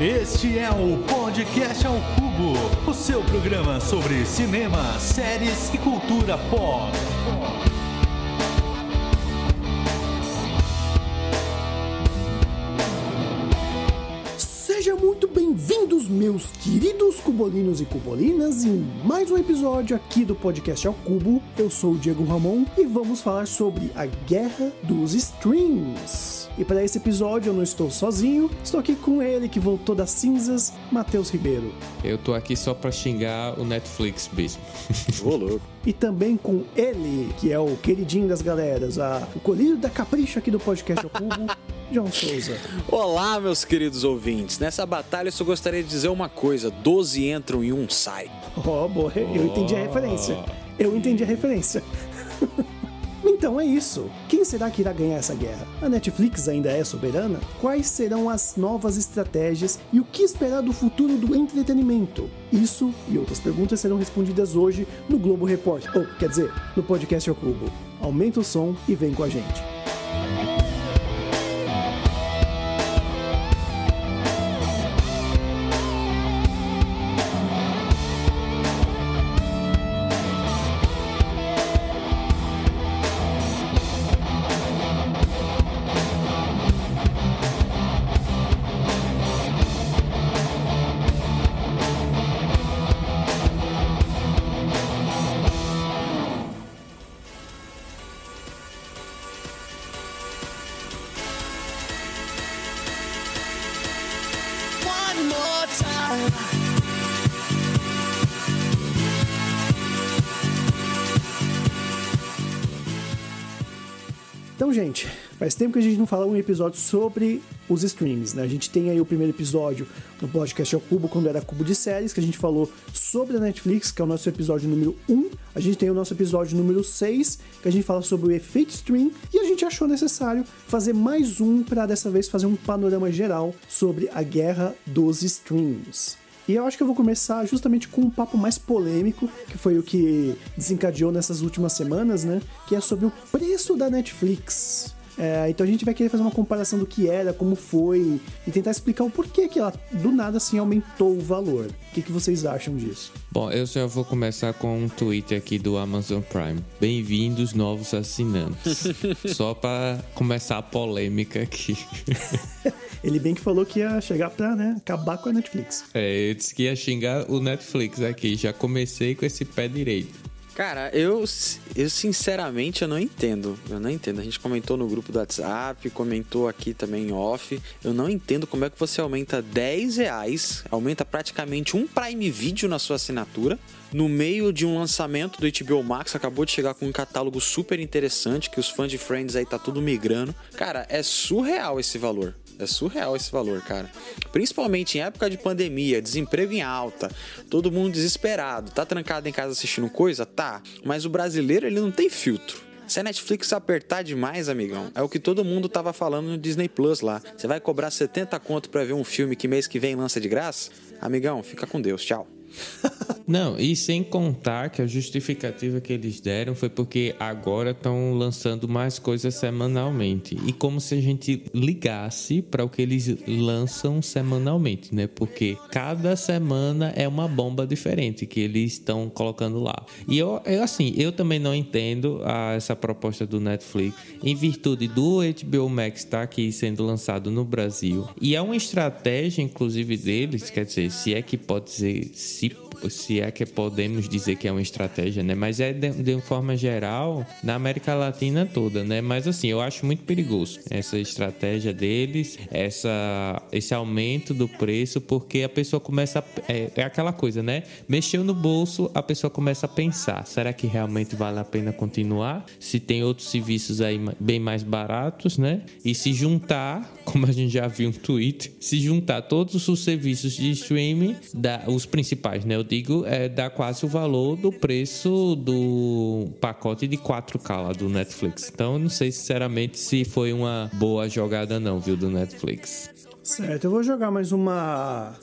Este é o Podcast ao Cubo, o seu programa sobre cinema, séries e cultura pop. Sejam muito bem-vindos, meus queridos cubolinos e cubolinas, em mais um episódio aqui do Podcast ao Cubo. Eu sou o Diego Ramon e vamos falar sobre a Guerra dos Streams. E para esse episódio eu não estou sozinho, estou aqui com ele que voltou das cinzas, Matheus Ribeiro. Eu tô aqui só pra xingar o Netflix mesmo. Ô, louco. E também com ele, que é o queridinho das galeras, a, o colírio da capricha aqui do Podcast ao Cubo, João Souza. Olá, meus queridos ouvintes. Nessa batalha eu só gostaria de dizer uma coisa: 12 entram e um sai. Ó, oh, boa, eu entendi a referência. Eu entendi a referência. Então é isso. Quem será que irá ganhar essa guerra? A Netflix ainda é soberana? Quais serão as novas estratégias e o que esperar do futuro do entretenimento? Isso e outras perguntas serão respondidas hoje no Globo Repórter, ou quer dizer, no podcast ao Cubo. Aumenta o som e vem com a gente. Então, gente, faz tempo que a gente não fala um episódio sobre os streams, né? A gente tem aí o primeiro episódio no podcast ao Cubo, quando era Cubo de Séries, que a gente falou sobre a Netflix, que é o nosso episódio número 1. A gente tem o nosso episódio número 6, que a gente fala sobre o efeito stream. E a gente achou necessário fazer mais um para dessa vez fazer um panorama geral sobre a guerra dos streams. E eu acho que eu vou começar justamente com um papo mais polêmico, que foi o que desencadeou nessas últimas semanas, né? Que é sobre o preço da Netflix. É, então a gente vai querer fazer uma comparação do que era, como foi, e tentar explicar o porquê que ela do nada assim aumentou o valor. O que, que vocês acham disso? Bom, eu já vou começar com um tweet aqui do Amazon Prime. Bem-vindos, novos assinantes. só pra começar a polêmica aqui. Ele bem que falou que ia chegar pra né, acabar com a Netflix. É, eu disse que ia xingar o Netflix aqui. Já comecei com esse pé direito. Cara, eu, eu sinceramente eu não entendo. Eu não entendo. A gente comentou no grupo do WhatsApp, comentou aqui também em off. Eu não entendo como é que você aumenta 10 reais, aumenta praticamente um Prime Video na sua assinatura. No meio de um lançamento do HBO Max, acabou de chegar com um catálogo super interessante que os fãs de Friends aí tá tudo migrando. Cara, é surreal esse valor. É surreal esse valor, cara. Principalmente em época de pandemia, desemprego em alta, todo mundo desesperado, tá trancado em casa assistindo coisa? Tá. Mas o brasileiro, ele não tem filtro. Se a Netflix apertar demais, amigão, é o que todo mundo tava falando no Disney Plus lá. Você vai cobrar 70 conto pra ver um filme que mês que vem lança de graça? Amigão, fica com Deus. Tchau. Não, e sem contar que a justificativa que eles deram foi porque agora estão lançando mais coisas semanalmente. E como se a gente ligasse para o que eles lançam semanalmente, né? Porque cada semana é uma bomba diferente que eles estão colocando lá. E eu, eu assim, eu também não entendo a, essa proposta do Netflix em virtude do HBO Max estar tá aqui sendo lançado no Brasil. E é uma estratégia, inclusive, deles, quer dizer, se é que pode dizer, se se é que podemos dizer que é uma estratégia, né? Mas é de, de forma geral na América Latina toda, né? Mas assim, eu acho muito perigoso essa estratégia deles, essa, esse aumento do preço, porque a pessoa começa. A, é, é aquela coisa, né? Mexeu no bolso, a pessoa começa a pensar: será que realmente vale a pena continuar? Se tem outros serviços aí bem mais baratos, né? E se juntar, como a gente já viu no Twitter, se juntar todos os serviços de streaming, da, os principais, né? O digo, é, dá quase o valor do preço do pacote de 4K lá do Netflix. Então, eu não sei sinceramente se foi uma boa jogada não, viu, do Netflix. Certo, eu vou jogar mais uma.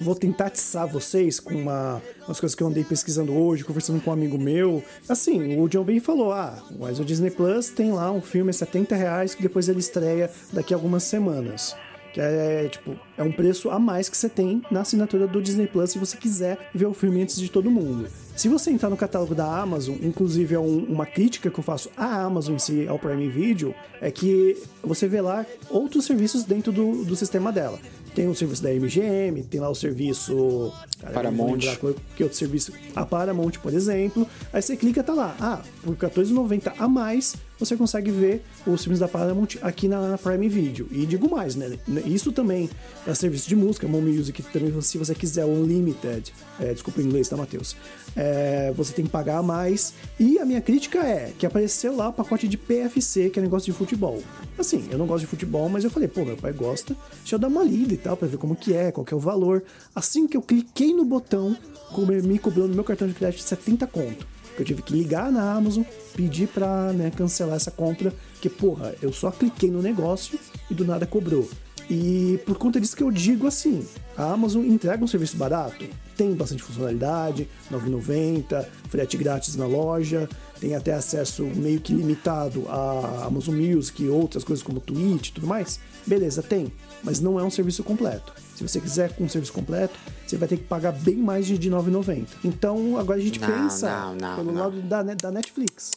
Vou tentar atiçar vocês com uma, umas coisas que eu andei pesquisando hoje, conversando com um amigo meu. Assim, o John Ben falou: ah, mas o Disney Plus tem lá um filme a 70 reais que depois ele estreia daqui a algumas semanas. Que é, tipo, é um preço a mais que você tem na assinatura do Disney Plus se você quiser ver o filme antes de todo mundo. Se você entrar no catálogo da Amazon, inclusive é um- uma crítica que eu faço à Amazon em si, ao Prime Video, é que você vê lá outros serviços dentro do, do sistema dela. Tem o serviço da MGM, tem lá o serviço. cara, Paramount. que outro serviço. A Paramount, por exemplo. Aí você clica, tá lá. Ah, por R$14,90 a mais, você consegue ver os filmes da Paramount aqui na Prime Video. E digo mais, né? Isso também é serviço de música, Mon Music também, se você quiser, o Unlimited. É, desculpa o inglês, tá, Matheus? É, você tem que pagar mais. E a minha crítica é que apareceu lá o pacote de PFC, que é negócio de futebol. Assim, eu não gosto de futebol, mas eu falei, pô, meu pai gosta, deixa eu dar uma lida e tal, pra ver como que é, qual que é o valor. Assim que eu cliquei no botão, me cobrou no meu cartão de crédito 70 conto. Eu tive que ligar na Amazon, pedir pra né, cancelar essa compra, que porra, eu só cliquei no negócio e do nada cobrou. E por conta disso que eu digo assim, a Amazon entrega um serviço barato, tem bastante funcionalidade, 9,90, frete grátis na loja, tem até acesso meio que limitado a Amazon Music e outras coisas como Twitch e tudo mais. Beleza, tem, mas não é um serviço completo. Se você quiser com um serviço completo, você vai ter que pagar bem mais de de 9,90. Então agora a gente Não, pensa não, não, pelo não. lado da, da Netflix.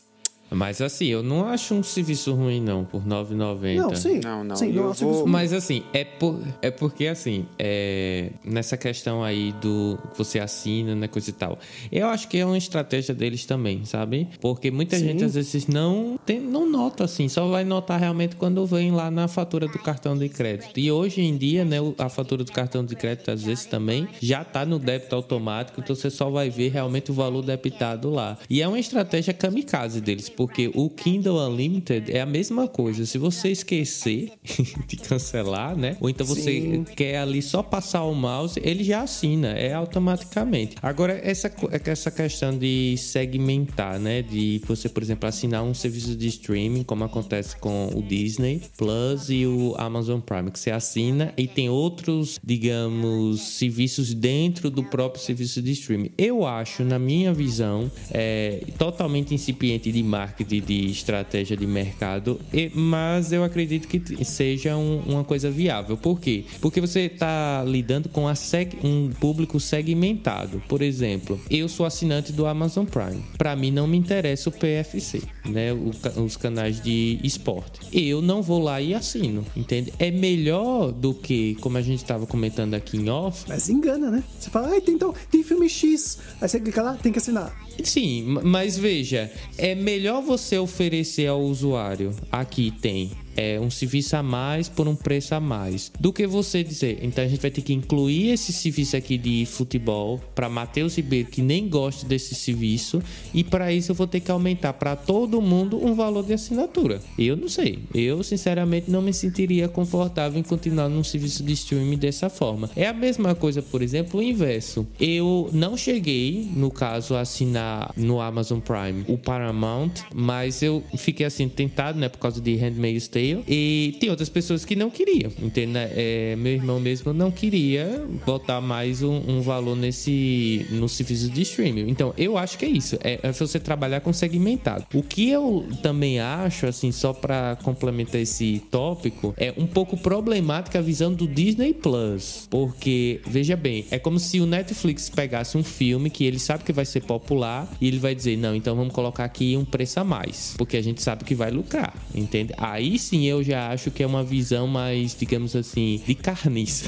Mas assim, eu não acho um serviço ruim, não, por R$ 9,90. Não, sim. Não, não, Sim, eu é um serviço vou- Mas assim, é, por, é porque assim, é, nessa questão aí do que você assina, né, coisa e tal. Eu acho que é uma estratégia deles também, sabe? Porque muita Sim. gente às vezes não tem, não nota assim, só vai notar realmente quando vem lá na fatura do cartão de crédito. E hoje em dia, né, a fatura do cartão de crédito às vezes também já tá no débito automático, então você só vai ver realmente o valor debitado lá. E é uma estratégia kamikaze deles, porque o Kindle Unlimited é a mesma coisa. Se você esquecer de cancelar, né? Ou então você Sim. quer ali só passar o mouse, ele já assina, é automaticamente. Agora, essa, essa questão de segmentar, né? De você, por exemplo, assinar um serviço de streaming, como acontece com o Disney Plus e o Amazon Prime, que você assina e tem outros, digamos, serviços dentro do próprio serviço de streaming. Eu acho, na minha visão, é totalmente incipiente de marketing, de estratégia de mercado, e- mas eu acredito que seja um- uma coisa viável. Por quê? Porque você está lidando com seg- um público segmentado. Por exemplo, eu sou assinante do Amazon Prime. Para mim não me interessa o PFC, né? O os canais de esporte. Eu não vou lá e assino, entende? É melhor do que, como a gente estava comentando aqui em off, Mas engana, né? Você fala, ai, tem, então, tem filme X. Aí você clica lá, tem que assinar. Sim, ma- mas veja, é melhor você oferecer ao usuário, aqui tem é, um serviço a mais por um preço a mais, do que você dizer, então a gente vai ter que incluir esse serviço aqui de futebol para Matheus Ribeiro que nem gosta desse serviço e para isso eu vou ter que aumentar para todo mundo um valor de assinatura. Eu não sei, eu sinceramente não me sentiria confortável em continuar num serviço de streaming dessa forma. É a mesma coisa, por exemplo, o inverso. Eu não cheguei, no caso, a assinar no Amazon Prime o Paramount, mas eu fiquei assim tentado, né, por causa de Handmaid's Tale. E tem outras pessoas que não queriam, entende? É, meu irmão mesmo não queria botar mais um, um valor nesse no serviço de streaming. Então, eu acho que é isso. É, é você trabalhar com segmentado. O que eu também acho, assim, só para complementar esse tópico, é um pouco problemática a visão do Disney Plus. Porque, veja bem, é como se o Netflix pegasse um filme que ele sabe que vai ser popular e ele vai dizer, não, então vamos colocar aqui um preço a mais. Porque a gente sabe que vai lucrar, entende? Aí sim eu já acho que é uma visão mais, digamos assim, de carniça.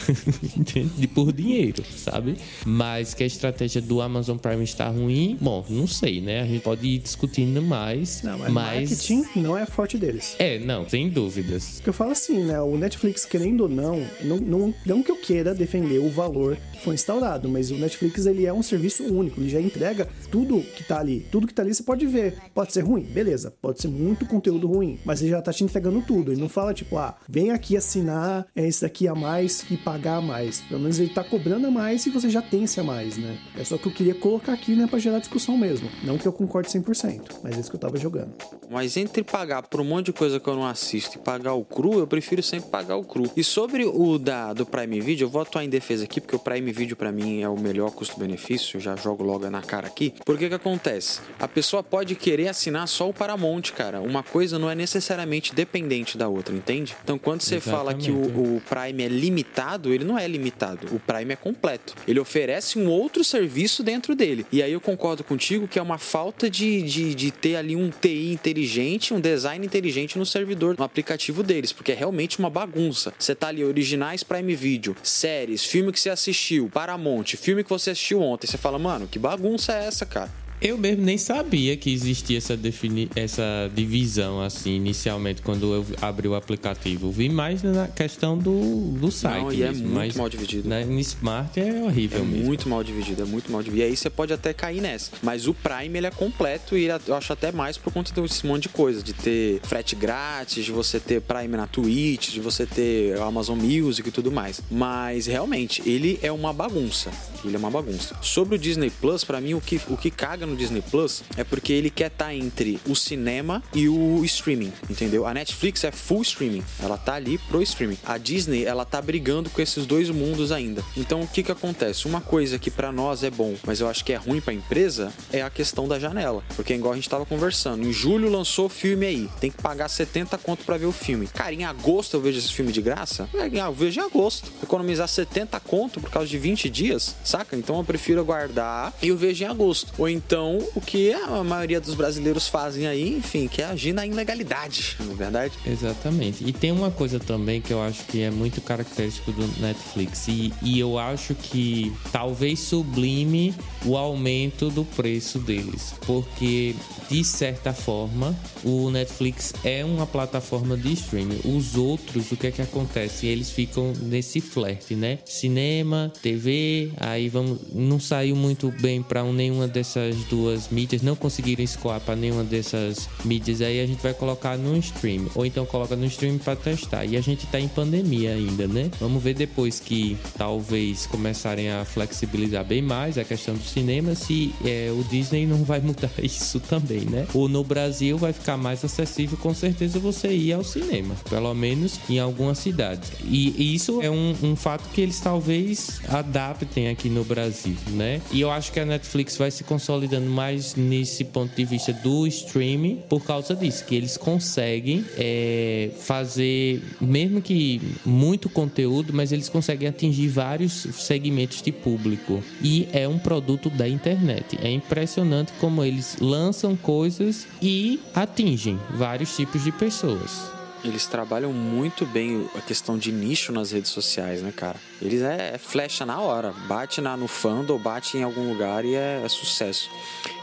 de por dinheiro, sabe? Mas que a estratégia do Amazon Prime está ruim, bom, não sei, né? A gente pode ir discutindo mais. Não, mas, mas marketing não é forte deles. É, não, sem dúvidas. Porque eu falo assim, né? O Netflix, querendo ou não, não, não, não que eu queira defender o valor que foi instaurado, mas o Netflix ele é um serviço único, ele já entrega tudo que tá ali. Tudo que tá ali você pode ver. Pode ser ruim, beleza. Pode ser muito conteúdo ruim, mas ele já tá te entregando tudo. Ele não fala tipo, ah, vem aqui assinar é esse daqui a mais e pagar a mais. Pelo menos ele tá cobrando a mais e você já tem esse a mais, né? É só que eu queria colocar aqui, né, pra gerar discussão mesmo. Não que eu concorde 100%, mas é isso que eu tava jogando. Mas entre pagar por um monte de coisa que eu não assisto e pagar o cru, eu prefiro sempre pagar o cru. E sobre o da, do Prime Video, eu vou atuar em defesa aqui, porque o Prime Video pra mim é o melhor custo-benefício, já jogo logo na cara aqui. Porque que acontece? A pessoa pode querer assinar só o Paramount, cara. Uma coisa não é necessariamente dependente diferente da outra, entende? Então quando você fala que Exatamente. o, o Prime é limitado, ele não é limitado. O Prime é completo. Ele oferece um outro serviço dentro dele. E aí eu concordo contigo que é uma falta de, de, de ter ali um TI inteligente, um design inteligente no servidor, no aplicativo deles, porque é realmente uma bagunça. Você tá ali, originais Prime Video, séries, filme que você assistiu, Paramount, filme que você assistiu ontem. Você fala, mano, que bagunça é essa, cara? Eu mesmo nem sabia que existia essa, defini essa divisão, assim, inicialmente, quando eu abri o aplicativo. Vi mais na questão do, do site. Não, e é mesmo, muito mas mal dividido. Na, no Smart é É horrível mesmo. muito mal dividido, é muito mal dividido. E aí você pode até cair nessa. Mas o Prime, ele é completo e eu acho até mais por conta desse monte de coisa. De ter frete grátis, de você ter Prime na Twitch, de você ter Amazon Music e tudo mais. Mas, realmente, ele é uma bagunça. Ele é uma bagunça. Sobre o Disney Plus, pra mim, o que, o que caga no Disney Plus é porque ele quer estar entre o cinema e o streaming, entendeu? A Netflix é full streaming. Ela tá ali pro streaming. A Disney, ela tá brigando com esses dois mundos ainda. Então, o que que acontece? Uma coisa que pra nós é bom, mas eu acho que é ruim pra empresa, é a questão da janela. Porque, igual a gente tava conversando, em julho lançou o filme aí. Tem que pagar 70 conto pra ver o filme. Cara, em agosto eu vejo esse filme de graça? É, Eu vejo em agosto. Economizar 70 conto por causa de 20 dias, saca? Então eu prefiro aguardar e eu vejo em agosto. Ou então, o que a maioria dos brasileiros fazem aí, enfim, que é agir na ilegalidade, não é verdade? Exatamente. E tem uma coisa também que eu acho que é muito característico do Netflix. E, e eu acho que talvez sublime o aumento do preço deles. Porque, de certa forma, o Netflix é uma plataforma de streaming. Os outros, o que é que acontece? Eles ficam nesse flerte, né? Cinema, TV, aí vamos. Não saiu muito bem para nenhuma dessas duas mídias, não conseguiram escoar para nenhuma dessas mídias. Aí a gente vai colocar no stream. Ou então coloca no stream para testar. E a gente tá em pandemia ainda, né? Vamos ver depois que talvez começarem a flexibilizar bem mais a questão do cinema, se é, o Disney não vai mudar isso também, né? Ou no Brasil vai ficar mais acessível, com certeza, você ir ao cinema. Pelo menos em algumas cidades. E, e isso é um, um fato que eles talvez adaptem aqui no Brasil, né? E eu acho que a Netflix vai se consolidando mais nesse ponto de vista do streaming por causa disso, que eles conseguem é, fazer, mesmo que muito conteúdo, mas eles conseguem atingir vários segmentos de público. E é um produto da internet. É impressionante como eles lançam coisas e atingem vários tipos de pessoas. Eles trabalham muito bem a questão de nicho nas redes sociais, né, cara? Eles é, é flecha na hora. Bate na, no fandom, bate em algum lugar e é, é sucesso.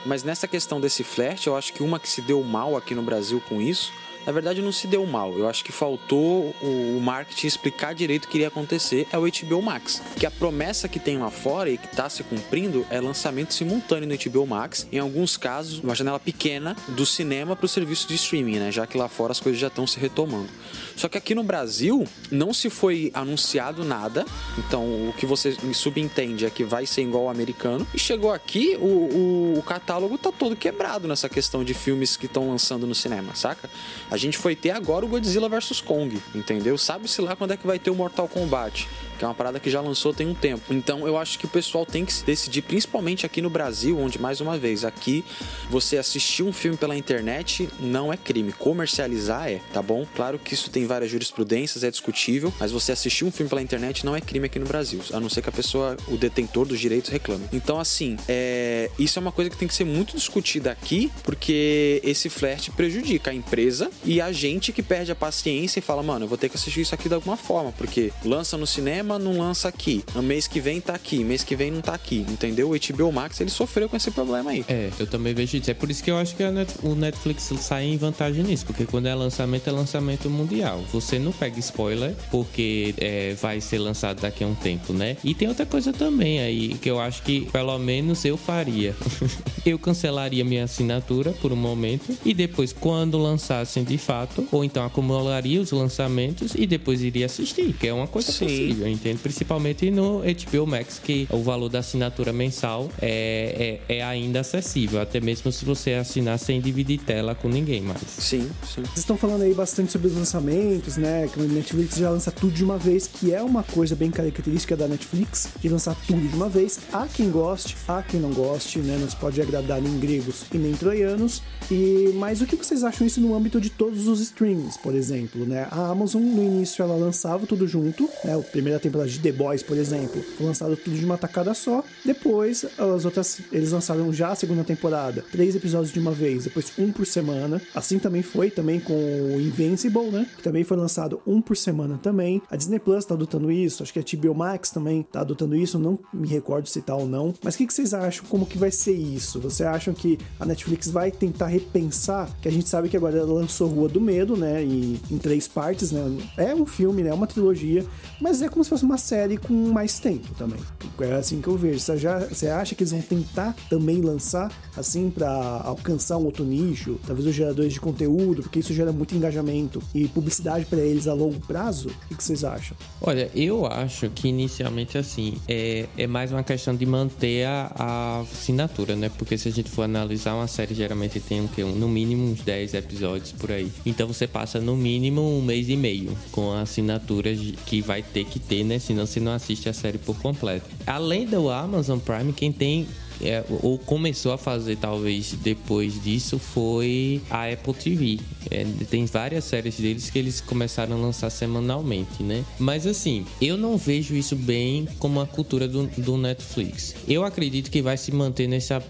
Mas nessa questão desse flerte, eu acho que uma que se deu mal aqui no Brasil com isso, na verdade não se deu mal. Eu acho que faltou o, marketing explicar direito o que iria acontecer é o HBO Max. Que a promessa que tem lá fora e que está se cumprindo é lançamento simultâneo no HBO Max. Em alguns casos, uma janela pequena do cinema para o serviço de streaming, né? Já que lá fora as coisas já estão se retomando. Só que aqui no Brasil não se foi anunciado nada. Então o que você subentende é que vai ser igual ao americano. E chegou aqui, o, o, o catálogo tá todo quebrado nessa questão de filmes que estão lançando no cinema, saca? A gente foi ter agora o Godzilla vs Kong, entendeu? Sabe-se lá quando é que vai ter o Mortal Kombat que é uma parada que já lançou tem um tempo. Então eu acho que o pessoal tem que se decidir, principalmente aqui no Brasil, onde mais uma vez, aqui você assistir um filme pela internet não é crime, comercializar é, tá bom? Claro que isso tem várias jurisprudências, é discutível, mas você assistir um filme pela internet não é crime aqui no Brasil, a não ser que a pessoa, o detentor dos direitos reclame. Então assim, é, isso é uma coisa que tem que ser muito discutida aqui, porque esse flerte prejudica a empresa e a gente que perde a paciência e fala, mano, eu vou ter que assistir isso aqui de alguma forma, porque lança no cinema não lança aqui. No mês que vem tá aqui, mês que vem não tá aqui, entendeu? O HBO Max ele sofreu com esse problema aí. É, eu também vejo isso. É por isso que eu acho que Net- o Netflix sai em vantagem nisso, porque quando é lançamento, é lançamento mundial. Você não pega spoiler, porque é, vai ser lançado daqui a um tempo, né? E tem outra coisa também aí, que eu acho que pelo menos eu faria. eu cancelaria minha assinatura por um momento, e depois, quando lançassem de fato, ou então acumularia os lançamentos e depois iria assistir, que é uma coisa Sim. possível, entende? Principalmente no HBO Max, que o valor da assinatura mensal é, é, é ainda acessível, até mesmo se você assinar sem dividir tela com ninguém mais. Sim, sim. Vocês estão falando aí bastante sobre os lançamentos, né? Que a Netflix já lança tudo de uma vez, que é uma coisa bem característica da Netflix, de lançar tudo de uma vez. Há quem goste, há quem não goste, né? Não se pode agradar nem gregos e nem troianos. E mas o que vocês acham isso no âmbito de todos os streams, por exemplo, né? A Amazon no início ela lançava tudo junto, né? A primeira temporada de The Boys, por exemplo, foi lançado tudo de uma tacada só. Depois as outras eles lançaram já a segunda temporada, três episódios de uma vez, depois um por semana. Assim também foi também com o Invincible, né? Que também foi lançado um por semana também. A Disney Plus tá adotando isso, acho que a HBO Max também tá adotando isso, não me recordo se tá ou não. Mas o que, que vocês acham? Como que vai ser isso? Vocês acham que a Netflix vai tentar repensar? Que a gente sabe que agora ela lançou Rua do Medo, né? E, em três partes, né? É um filme, né? É uma trilogia, mas é como se fosse uma série com mais tempo também. É assim que eu vejo. Você, já, você acha que eles vão tentar também lançar, assim, para alcançar um outro nicho? Talvez os geradores de conteúdo, porque isso gera muito engajamento e publicidade para eles a longo prazo? O que vocês acham? Olha, eu acho que inicialmente assim é, é mais uma questão de manter a, a assinatura, né? Porque se a gente for analisar uma série, geralmente tem o quê? Um, no mínimo uns 10 episódios por aí. Então você passa no mínimo um mês e meio com a assinatura que vai ter que ter, né? Senão você não assiste a série por completo. Além do Amazon Prime, quem tem é, ou começou a fazer talvez depois disso foi a Apple TV. É, tem várias séries deles que eles começaram a lançar semanalmente, né? Mas assim, eu não vejo isso bem como a cultura do, do Netflix. Eu acredito que vai se manter nessa,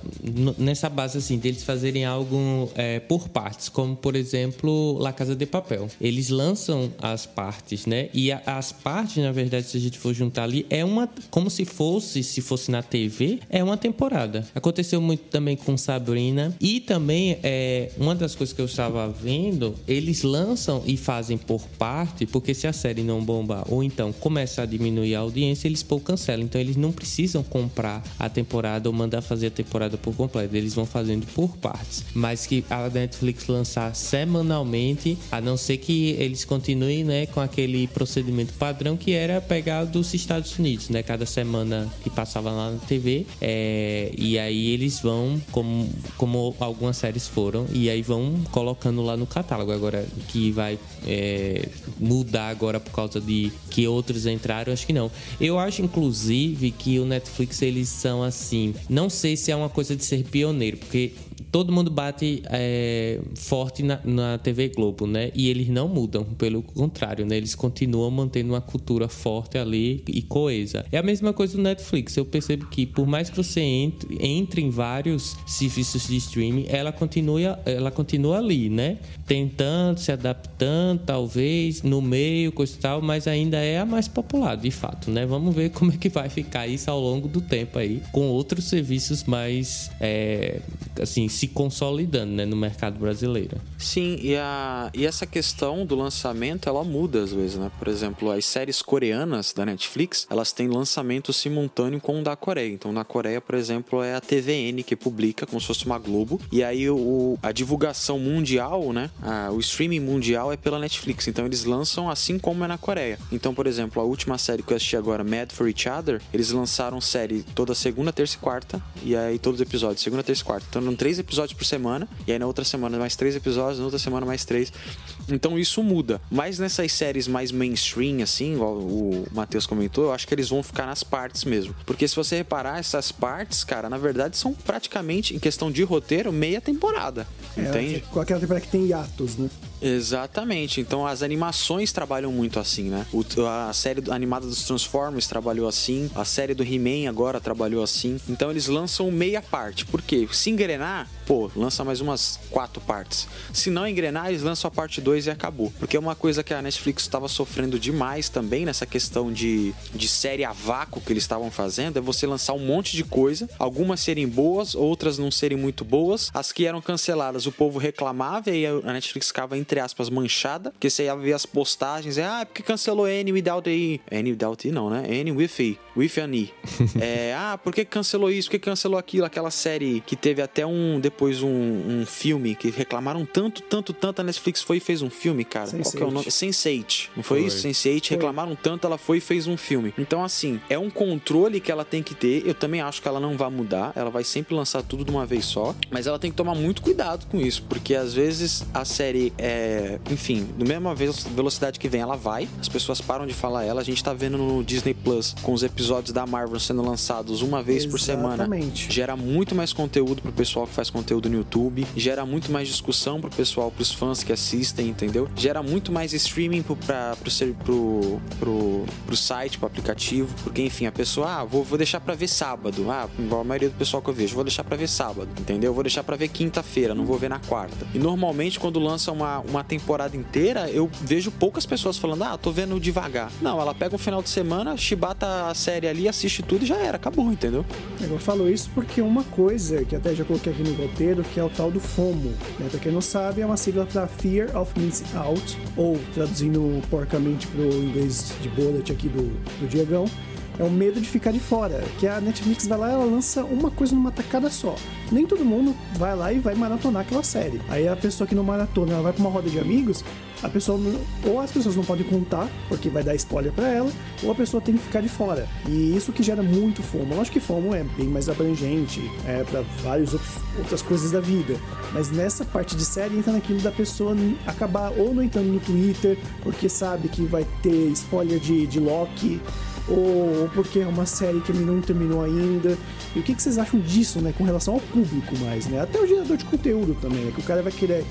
nessa base assim, deles fazerem algo é, por partes, como por exemplo La Casa de Papel. Eles lançam as partes, né? E a, as partes, na verdade, se a gente for juntar ali, é uma como se fosse, se fosse na TV, é uma temporada. Aconteceu muito também com Sabrina e também é uma das coisas que eu estava vendo, eles lançam e fazem por parte, porque se a série não bombar ou então começa a diminuir a audiência, eles pô cancelam. Então eles não precisam comprar a temporada ou mandar fazer a temporada por completo, eles vão fazendo por partes. Mas que a Netflix lançar semanalmente, a não ser que eles continuem, né, com aquele procedimento padrão que era pegar dos Estados Unidos, né, cada semana que passava lá na TV, é, e aí eles vão, como, como algumas séries foram, e aí vão colocando lá no catálogo. Agora, que vai é, mudar agora por causa de que outros entraram, acho que não. Eu acho, inclusive, que o Netflix, eles são assim. Não sei se é uma coisa de ser pioneiro, porque todo mundo bate é, forte na, na, TV Globo, né? E eles não mudam, pelo contrário, né? Eles continuam mantendo uma cultura forte ali e coesa. É a mesma coisa do Netflix. Eu percebo que por mais que você entre, entre em vários serviços de streaming, ela continua, ela continua ali, né? Tentando, se adaptando, talvez, no meio, coisa e tal, mas ainda é a mais popular, de fato, né? Vamos ver como é que vai ficar isso ao longo do tempo aí, com outros serviços mais, é, assim, se consolidando né, no mercado brasileiro. Sim, e, a, e essa questão do lançamento, ela muda às vezes, né? Por exemplo, as séries coreanas da Netflix, elas têm lançamento simultâneo com o da Coreia. Então, na Coreia, por exemplo, é a TVN que publica, como se fosse uma Globo, e aí o, a divulgação mundial, né? A, o streaming mundial é pela Netflix. Então, eles lançam assim como é na Coreia. Então, por exemplo, a última série que eu assisti agora, Mad for Each Other, eles lançaram série toda segunda, terça e quarta, e aí todos os episódios, segunda, terça e quarta. Então, eram três episódios por semana, e aí na outra semana mais três episódios, na outra semana mais três. Então isso muda. Mas nessas séries mais mainstream, assim, igual o Matheus comentou, eu acho que eles vão ficar nas partes mesmo. Porque se você reparar, essas partes, cara, na verdade são praticamente, em questão de roteiro, meia temporada. É, entende? Com aquela temporada que tem hiatos, né? Exatamente. Então as animações trabalham muito assim, né? O, a série animada dos Transformers trabalhou assim, a série do He-Man agora trabalhou assim. Então eles lançam meia parte. Por quê? Se engrenar, pô, lança mais umas quatro partes. Se não engrenar, eles lançam a parte 2 e acabou. Porque é uma coisa que a Netflix estava sofrendo demais também nessa questão de, de série a vácuo que eles estavam fazendo, é você lançar um monte de coisa, algumas serem boas, outras não serem muito boas. As que eram canceladas, o povo reclamava e a Netflix ficava entre aspas manchada, porque você ia ver as postagens, é, ah, porque cancelou N without E. N without E não, né? N with E, with an E. é, ah, por que cancelou isso? Por que cancelou aquilo? Aquela série que teve até um depois um, um filme que reclamaram tanto, tanto, tanto. A Netflix foi e fez um filme, cara. Qual que é o nome? Sense8. Não foi, Foi. isso? Sense8. Reclamaram tanto, ela foi e fez um filme. Então, assim, é um controle que ela tem que ter. Eu também acho que ela não vai mudar. Ela vai sempre lançar tudo de uma vez só. Mas ela tem que tomar muito cuidado com isso. Porque às vezes a série é. Enfim, do mesma vez- velocidade que vem, ela vai. As pessoas param de falar ela. A gente tá vendo no Disney Plus com os episódios da Marvel sendo lançados uma vez por semana Exatamente. gera muito mais conteúdo pro pessoal que faz conteúdo no YouTube, gera muito mais discussão pro pessoal, pros fãs que assistem, entendeu? Gera muito mais streaming pro, pra, pro, ser- pro, pro, pro site, pro aplicativo, porque enfim, a pessoa, ah, vou, vou deixar pra ver sábado, ah, igual a maioria do pessoal que eu vejo, vou deixar pra ver sábado, entendeu? Vou deixar pra ver quinta-feira, não vou ver na quarta. E normalmente quando lança uma, uma temporada inteira, eu vejo poucas pessoas falando, ah, tô vendo devagar. Não, ela pega um final de semana, chibata a série ali, assiste tudo e já era, acabou, entendeu? Eu falo isso porque uma coisa que até já coloquei aqui no roteiro, que é o tal do FOMO. Né? Pra quem não sabe, é uma sigla para Fear of Missing Out, ou traduzindo porcamente pro inglês de bullet aqui do, do Diegão, é o medo de ficar de fora. Que a Netflix vai lá e ela lança uma coisa numa tacada só. Nem todo mundo vai lá e vai maratonar aquela série. Aí a pessoa que não maratona, ela vai pra uma roda de amigos, a pessoa ou as pessoas não podem contar, porque vai dar spoiler pra ela, ou a pessoa tem que ficar de fora. E isso que gera muito FOMO. Acho que FOMO é bem mais abrangente, é para várias outras coisas da vida. Mas nessa parte de série entra naquilo da pessoa acabar ou não entrando no Twitter, porque sabe que vai ter spoiler de, de Loki, ou, ou porque é uma série que ele não terminou ainda. E o que, que vocês acham disso, né? Com relação ao público mais, né? Até o gerador de conteúdo também, né? Que o cara vai querer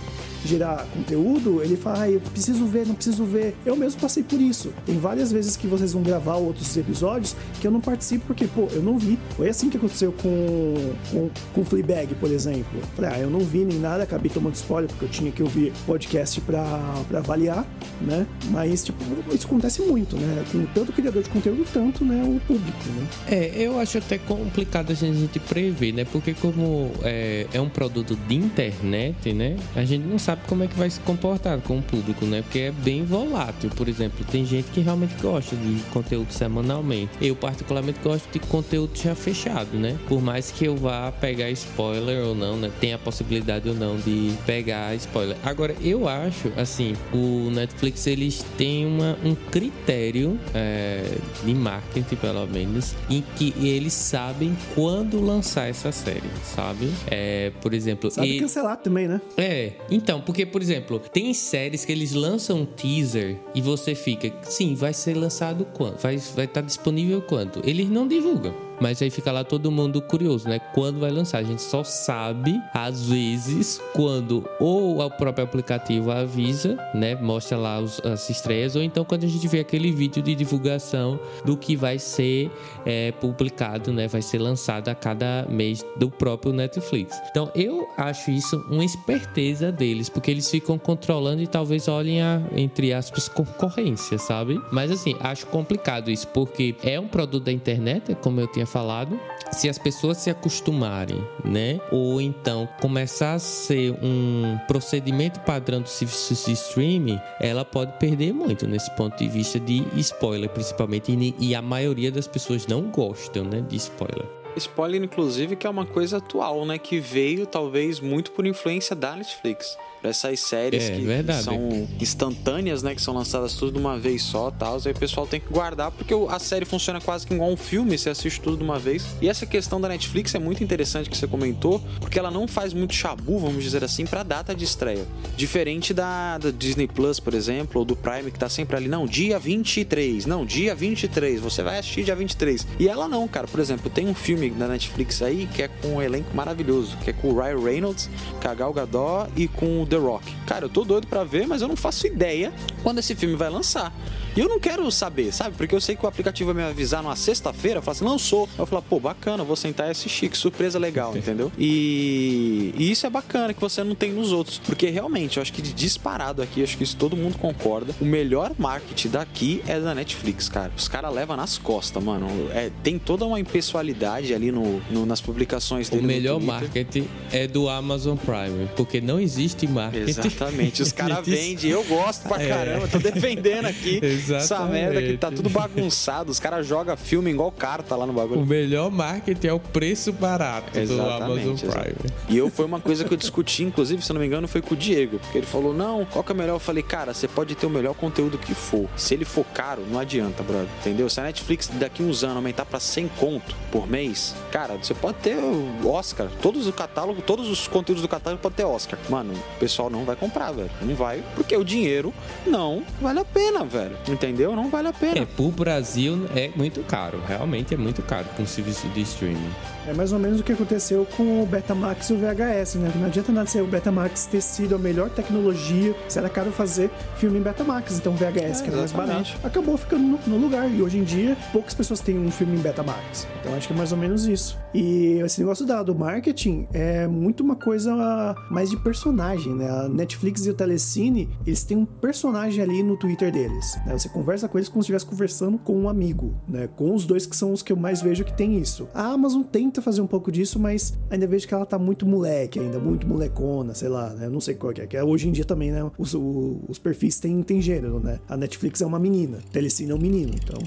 gerar conteúdo, ele fala, ah, eu preciso ver, não preciso ver. Eu mesmo passei por isso. Tem várias vezes que vocês vão gravar outros episódios que eu não participo porque, pô, eu não vi. Foi assim que aconteceu com, com, com Fleabag, por exemplo. Falei, ah, eu não vi nem nada, acabei tomando spoiler porque eu tinha que ouvir podcast pra, pra avaliar, né? Mas, tipo, isso acontece muito, né? Com tanto o criador de conteúdo, tanto, né, o público, né? É, eu acho até complicado a gente prever, né? Porque como é, é um produto de internet, né? A gente não sabe como é que vai se comportar com o público, né? Porque é bem volátil. Por exemplo, tem gente que realmente gosta de conteúdo semanalmente. Eu particularmente gosto de conteúdo já fechado, né? Por mais que eu vá pegar spoiler ou não, né? Tem a possibilidade ou não de pegar spoiler. Agora, eu acho, assim, o Netflix eles têm uma, um critério é, de marketing, pelo menos, em que eles sabem quando lançar essa série, sabe? É, por exemplo, Sabe cancelar também, né? é, então, porque, por exemplo, tem séries que eles lançam um teaser e você fica, sim, vai ser lançado quando? Vai estar vai tá disponível quando? Eles não divulgam. Mas aí fica lá todo mundo curioso, né? Quando vai lançar? A gente só sabe, às vezes, quando ou o próprio aplicativo avisa, né? Mostra lá os- as estreias, ou então quando a gente vê aquele vídeo de divulgação do que vai ser é, publicado, né? Vai ser lançado a cada mês do próprio Netflix. Então eu acho isso uma esperteza deles, porque eles ficam controlando e talvez olhem a, entre aspas, concorrência, sabe? Mas assim, acho complicado isso, porque é um produto da internet, como eu tinha falado. Se as pessoas se acostumarem, né? Ou então começar a ser um procedimento padrão dos serviços de streaming, ela pode perder muito nesse ponto de vista de spoiler, principalmente. E a maioria das pessoas não gostam, né? De spoiler. Spoiler, inclusive, que é uma coisa atual, né? Que veio, talvez, muito por influência da Netflix. Essas séries É, que, verdade. são instantâneas, né? Que são lançadas tudo de uma vez só tal. Aí o pessoal tem que guardar, porque a série funciona quase que igual um filme, você assiste tudo de uma vez. E essa questão da Netflix é muito interessante que você comentou, porque ela não faz muito chabu, vamos dizer assim, pra data de estreia. Diferente da, da Disney Plus, por exemplo, ou do Prime, que tá sempre ali, não, dia 23, não, dia 23, você vai assistir dia 23. E ela não, cara. Por exemplo, tem um filme da Netflix aí que é com um elenco maravilhoso, que é com o Ryan Reynolds, com a Gal Gadot e com o The Rock. Cara, eu tô doido pra ver, mas eu não faço ideia quando esse filme vai lançar. E eu não quero saber, sabe? Porque eu sei que o aplicativo vai me avisar numa sexta-feira, falar assim, lançou. Eu falar, pô, bacana, vou sentar e assistir, que surpresa legal, entendeu? E... e isso é bacana que você não tem nos outros. Porque realmente, eu acho que de disparado aqui, acho que isso todo mundo concorda. O melhor marketing daqui é da Netflix, cara. Os caras levam nas costas, mano. É, tem toda uma impessoalidade ali no, no- nas publicações O dele. no melhor marketing é do Amazon Prime, porque não existe mais marketing. Exatamente, os caras vendem, eu gosto pra É. caramba, tô defendendo aqui essa Exatamente. merda que tá tudo bagunçado, os caras jogam filme igual carta lá no O bagulho. melhor marketing é o preço barato do Amazon. Prime. E eu foi uma coisa que eu discuti, inclusive, se não me engano, foi com o Diego. Porque ele falou: não, qual que é melhor? Eu falei, cara, você pode ter o melhor conteúdo que for. Se ele for caro, não adianta, brother. Entendeu? Se a Netflix daqui uns anos aumentar pra 100 conto por mês, cara, você pode ter o Oscar. Todos o catálogo, todos os conteúdos do catálogo pode ter Oscar. Mano, o pessoal não vai comprar, velho. Não vai, porque o dinheiro não vale a pena, velho. Entendeu? Não vale a pena. É, pro Brasil é muito caro. Realmente é muito caro com um serviço de streaming. É mais ou menos o que aconteceu com o Betamax e o VHS, né? Não adianta nada ser o Betamax ter sido a melhor tecnologia, se era caro fazer filme em Betamax, então o VHS, É, que era mais exatamente. barato, acabou ficando no, no lugar. E hoje em dia, poucas pessoas têm um filme em Betamax. Então acho que é mais ou menos isso. E esse negócio da, do marketing é muito uma coisa mais de personagem, né? A Netflix e o Telecine, eles têm um personagem ali no Twitter deles. né? Você conversa com eles como se estivesse conversando com um amigo, né? Com os dois que são os que eu mais vejo que tem isso. A Amazon tenta fazer um pouco disso, mas ainda vejo que ela tá muito moleque ainda, muito molecona, sei lá, né? Eu não sei qual que é. Que é hoje em dia também, né? Os, o- os perfis têm, têm gênero, né? A Netflix é uma menina, Telecine é um menino, então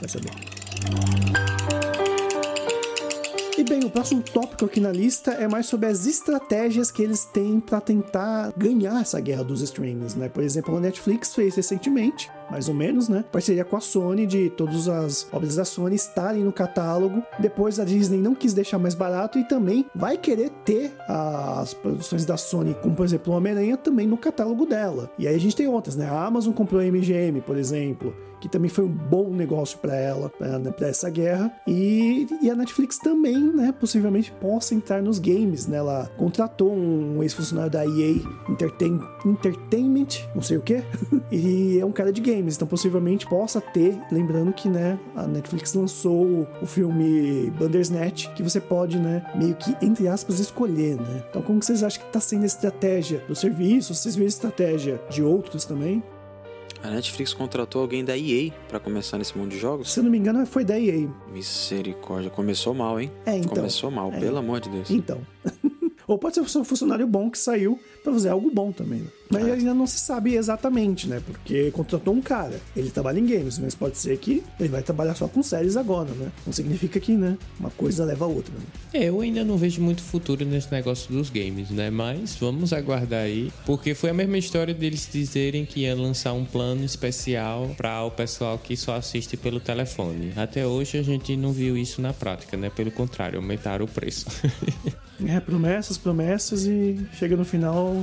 vai saber. E bem, o próximo tópico aqui na lista é mais sobre as estratégias que eles têm para tentar ganhar essa guerra dos streamings, né? Por exemplo, a Netflix fez recentemente, mais ou menos, né? Parceria com a Sony de todas as obras da Sony estarem no catálogo. Depois a Disney não quis deixar mais barato e também vai querer ter as produções da Sony, como por exemplo o Homem-Aranha, também no catálogo dela. E aí a gente tem outras, né? A Amazon comprou a MGM, por exemplo que também foi um bom negócio para ela, para essa guerra. E, e a Netflix também, né, possivelmente possa entrar nos games, né? Ela contratou um ex-funcionário da EA Entertain, Entertainment, não sei o que, e é um cara de games, então possivelmente possa ter, lembrando que, né, a Netflix lançou o filme Bandersnatch, que você pode, né, meio que, entre aspas, escolher, né? Então como vocês acham que tá sendo a estratégia do serviço? Vocês viram a estratégia de outros também? A Netflix contratou alguém da EA pra começar nesse mundo de jogos? Se eu não me engano, foi da EA. Misericórdia, começou mal, hein? É, então. Começou mal, É. pelo amor de Deus. Então. Ou pode ser um funcionário bom que saiu pra fazer algo bom também, né? Mas ainda não se sabe exatamente, né? Porque contratou um cara, ele trabalha em games, mas pode ser que ele vai trabalhar só com séries agora, né? Não significa que, né? Uma coisa leva a outra, né? É, eu ainda não vejo muito futuro nesse negócio dos games, né? Mas vamos aguardar aí. Porque foi a mesma história deles dizerem que ia lançar um plano especial para o pessoal que só assiste pelo telefone. Até hoje a gente não viu isso na prática, né? Pelo contrário, aumentaram o preço. É, promessas, promessas e chega no final.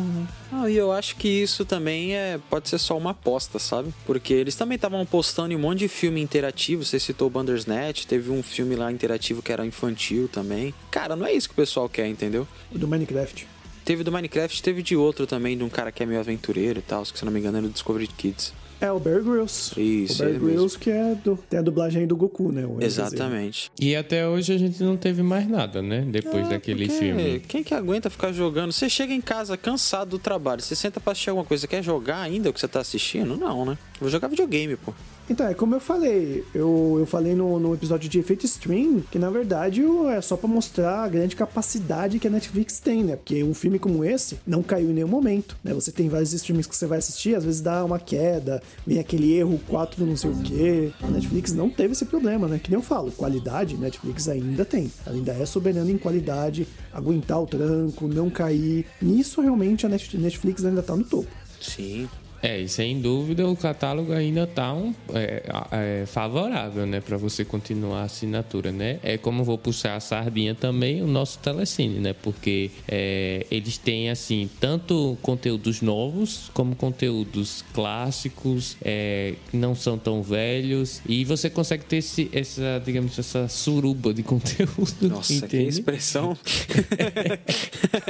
Ah, e eu acho que isso também é, pode ser só uma aposta, sabe? Porque eles também estavam postando em um monte de filme interativo. Você citou o Bandersnatch, teve um filme lá interativo que era infantil também. Cara, não é isso que o pessoal quer, entendeu? O do Minecraft. Teve do Minecraft, teve de outro também, de um cara que é meio aventureiro e tal, que se não me engano é do Discovery Kids. É o Bear Grylls. Isso, o Bear mesmo. Grylls que é do, tem a dublagem aí do Goku, né? O Exatamente. e até hoje a gente não teve mais nada, né? Depois É, daquele porque filme. Quem que aguenta ficar jogando? Você chega em casa cansado do trabalho, você senta pra assistir alguma coisa, quer jogar ainda o que você tá assistindo? Não, né? Vou jogar videogame, pô. Então, é como eu falei, eu, eu falei no, no episódio de efeito stream, que na verdade é só pra mostrar a grande capacidade que a Netflix tem, né? Porque um filme como esse não caiu em nenhum momento, né? Você tem vários streams que você vai assistir, às vezes dá uma queda, vem aquele erro 4 não sei o quê. A Netflix não teve esse problema, né? Que nem eu falo, qualidade, Netflix ainda tem. Ela ainda é soberana em qualidade, aguentar o tranco, não cair. Nisso realmente a Net- Netflix ainda tá no topo. Sim. É, e sem dúvida o catálogo ainda tá um, é, é, favorável, né, para você continuar a assinatura, né? É como eu vou puxar a sardinha também o nosso Telecine, né? Porque é, eles têm assim tanto conteúdos novos como conteúdos clássicos é, que não são tão velhos e você consegue ter esse, essa, digamos, essa suruba de conteúdo. Nossa, que entende? expressão.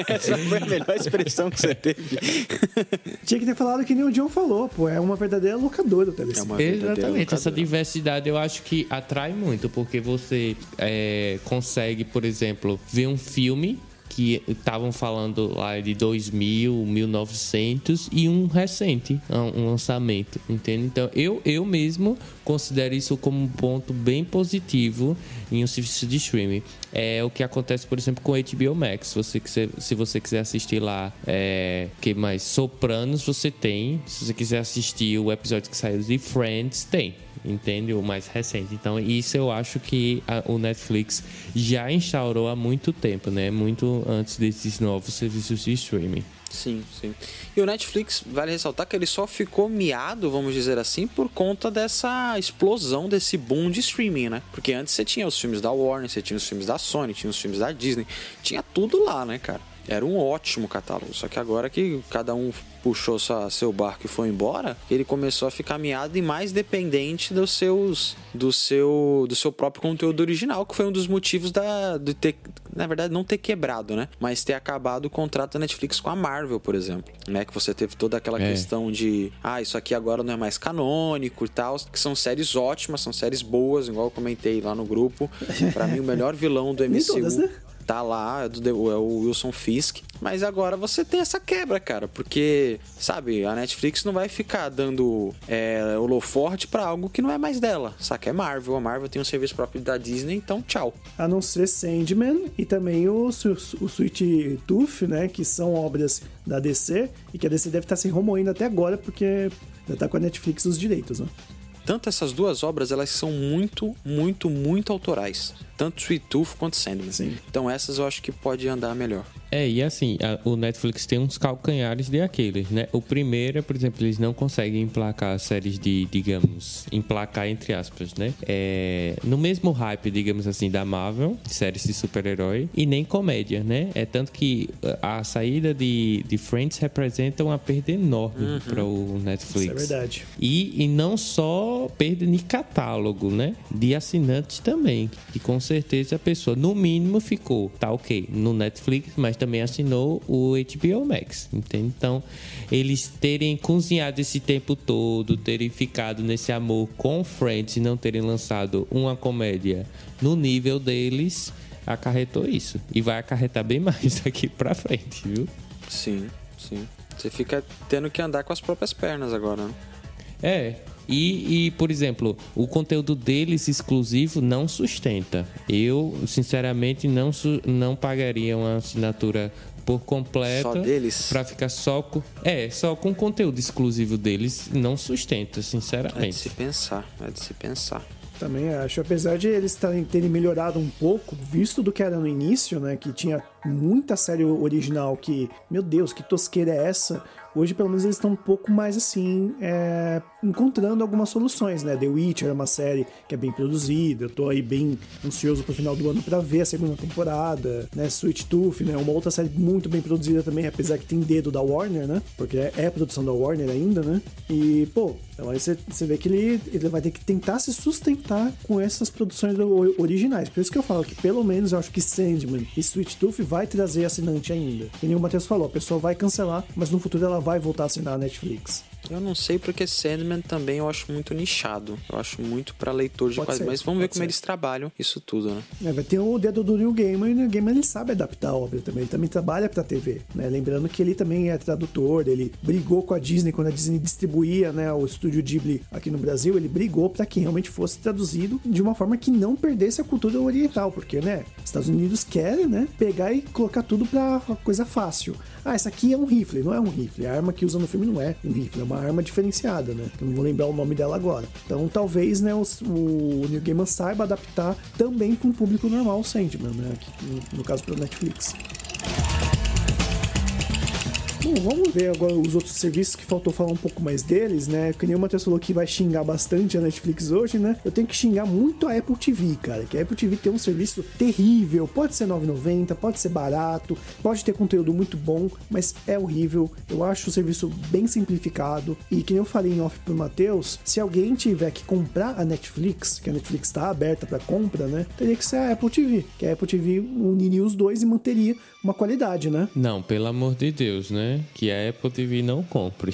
Essa foi a melhor expressão que você teve. Tinha que ter falado que nem o John falou, pô, é uma verdadeira locadora o Telecine. É Exatamente, essa diversidade eu acho que atrai muito, porque você é, consegue, por exemplo, ver um filme que estavam falando lá de 2000, 1900 e um recente, um lançamento, entende? Então, eu, eu mesmo considero isso como um ponto bem positivo em um serviço de streaming. É o que acontece, por exemplo, com HBO Max. Você se você quiser assistir lá, é, que mais? Sopranos, você tem. Se você quiser assistir o episódio que saiu de Friends, tem entende? O mais recente. Então, isso eu acho que a, o Netflix já instaurou há muito tempo, né? Muito antes desses novos serviços de streaming. Sim, sim. E o Netflix, vale ressaltar que ele só ficou miado, vamos dizer assim, por conta dessa explosão, desse boom de streaming, né? Porque antes você tinha os filmes da Warner, você tinha os filmes da Sony, tinha os filmes da Disney, tinha tudo lá, né, cara? Era um ótimo catálogo. Só que agora que cada um puxou sua, seu barco e foi embora, ele começou a ficar miado e mais dependente dos seus do seu do seu próprio conteúdo original, que foi um dos motivos da de ter, na verdade, não ter quebrado, né? Mas ter acabado o contrato da Netflix com a Marvel, por exemplo, né? Que você teve toda aquela É. questão de, ah, isso aqui agora não é mais canônico e tal, que são séries ótimas, são séries boas, igual eu comentei lá no grupo. Pra mim o melhor vilão do MCU todas, né? Tá lá, é, do, é o Wilson Fisk. Mas agora você tem essa quebra, cara, porque, sabe, a Netflix não vai ficar dando é, holoforte pra algo que não é mais dela. Saca? É Marvel. A Marvel tem um serviço próprio da Disney, então tchau. A não ser Sandman e também o, Su- o Sweet Tooth, né? Que são obras da DC e que a DC deve estar se remoendo até agora porque já tá com a Netflix os direitos, né? Tanto essas duas obras, elas são muito, muito, muito autorais. Tanto Sweet Tooth quanto Sandman. Sim. Então essas eu acho que pode andar melhor. É, e assim, a- o Netflix tem uns calcanhares de aqueles, né? O primeiro é, por exemplo, eles não conseguem emplacar séries de, digamos, emplacar entre aspas, né? É, no mesmo hype, digamos assim, da Marvel, séries de super-herói, e nem comédia, né? É tanto que a a saída de, de Friends representa uma perda enorme para o Netflix. Isso é verdade. E, e não só perda de catálogo, né? De assinantes também. Que com certeza a pessoa, no mínimo, ficou, tá ok, no Netflix, mas também assinou o HBO Max, entende? Então, eles terem cozinhado esse tempo todo, terem ficado nesse amor com Friends e não terem lançado uma comédia no nível deles, acarretou isso. E vai acarretar bem mais daqui pra frente, viu? Sim, sim. Você fica tendo que andar com as próprias pernas agora, né? É. E, e, por exemplo, o conteúdo deles exclusivo não sustenta. Eu, sinceramente, não, não pagaria uma assinatura por completa. Só deles? Pra ficar só com. É, só com conteúdo exclusivo deles não sustenta, É de se sinceramente. pensar, é de se pensar. Também acho, apesar de eles terem, terem melhorado um pouco, visto do que era no início, né? Que tinha muita série original que, meu Deus, que tosqueira é essa? Hoje, pelo menos, eles estão um pouco mais assim, é, encontrando algumas soluções, né? The Witcher é uma série que é bem produzida, eu tô aí bem ansioso pro final do ano pra ver a segunda temporada, né? Sweet Tooth, né? Uma outra série muito bem produzida também, apesar que tem dedo da Warner, né? Porque é, é produção da Warner ainda, né? E, pô, então aí você vê que ele, ele vai ter que tentar se sustentar com essas produções originais. Por isso que eu falo que, pelo menos, eu acho que Sandman e Sweet Tooth vai trazer assinante ainda. Que nem o Matheus falou, a pessoa vai cancelar, mas no futuro ela vai voltar a assinar a Netflix. Eu não sei porque Sandman também eu acho muito nichado. Eu acho muito pra leitor de ser, Mas vamos ver como ser. eles trabalham isso tudo, né? É, vai ter o dedo do Neil Gaiman, e o Neil Gaiman ele sabe adaptar a obra também, ele também trabalha pra TV, né? Lembrando que ele também é tradutor, ele brigou com a Disney quando a Disney distribuía, né, o estúdio Ghibli aqui no Brasil, ele brigou pra que realmente fosse traduzido de uma forma que não perdesse a cultura oriental, porque, né, Estados Unidos querem, né, pegar e colocar tudo pra coisa fácil. Ah, essa aqui é um rifle, não é um rifle. A arma que usa no filme não é um rifle, é uma arma diferenciada, né? Eu não vou lembrar o nome dela agora. Então, talvez, né, os- o, Neil Gaiman saiba adaptar também para um público normal o Sandman, né? No, no caso, pela Netflix. Bom, vamos ver agora os outros serviços que faltou falar um pouco mais deles, né? Que nem o Matheus falou que vai xingar bastante a Netflix hoje, né? Eu tenho que xingar muito a Apple TV, cara. Que a Apple TV tem um serviço terrível. Pode ser 9,90, pode ser barato, pode ter conteúdo muito bom, mas é horrível. Eu acho o serviço bem simplificado. E que nem eu falei em off pro Matheus, se alguém tiver que comprar a Netflix, que a Netflix tá aberta para compra, né? Teria que ser a Apple TV. Que a Apple TV uniria os dois e manteria uma qualidade, né? Não, pelo amor de Deus, né? Que a Apple TV não compre.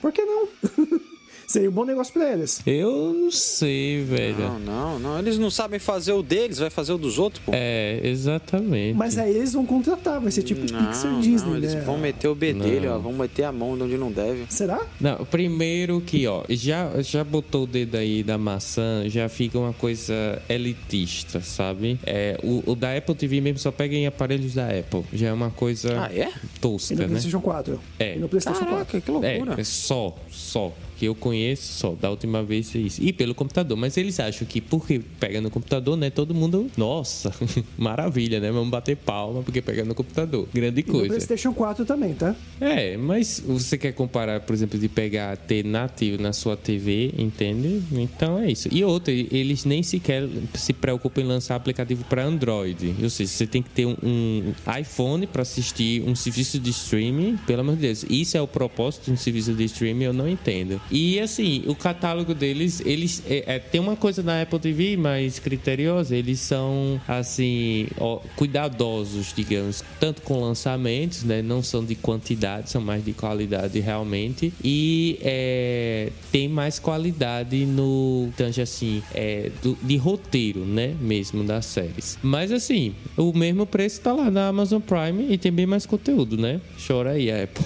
Por que não? Seria um bom negócio pra eles. Eu não sei, velho. Não, não, não. Eles não sabem fazer o deles, vai fazer o dos outros, pô. É, exatamente. Mas aí eles vão contratar, vai ser tipo não, Pixar não, Disney, eles né? vão meter o bedelho, Não. ó, vão meter a mão onde não deve. Será? Não, primeiro que, ó, já, já botou o dedo aí da maçã, já fica uma coisa elitista, sabe? É, o, o da Apple TV mesmo só pega em aparelhos da Apple. Já é uma coisa Ah, é? E tosca, no né? PlayStation 4. É. E no PlayStation 4. Caraca, que loucura. É, é só, só. Que eu conheço só, da última vez é isso. E pelo computador. Mas eles acham que porque pega no computador, né? Todo mundo. Nossa, maravilha, né? Vamos bater palma porque pega no computador. Grande E no coisa. PlayStation 4 também, tá? É, mas você quer comparar, por exemplo, de pegar ter nativo na sua TV, entende? Então é isso. E outra, eles nem sequer se preocupam em lançar aplicativo para Android. Ou seja, você tem que ter um, um iPhone para assistir um serviço de streaming. Pelo amor de Deus, isso é o propósito de um serviço de streaming, eu não entendo. E assim, o catálogo deles, eles é, é, tem uma coisa na Apple TV mais criteriosa. Eles são assim ó, cuidadosos, digamos, tanto com lançamentos, né? Não são de quantidade, são mais de qualidade realmente. E é, tem mais qualidade no tanto assim é, do- de roteiro, né? Mesmo das séries. Mas assim, o mesmo preço tá lá na Amazon Prime e tem bem mais conteúdo, né? Chora aí, Apple.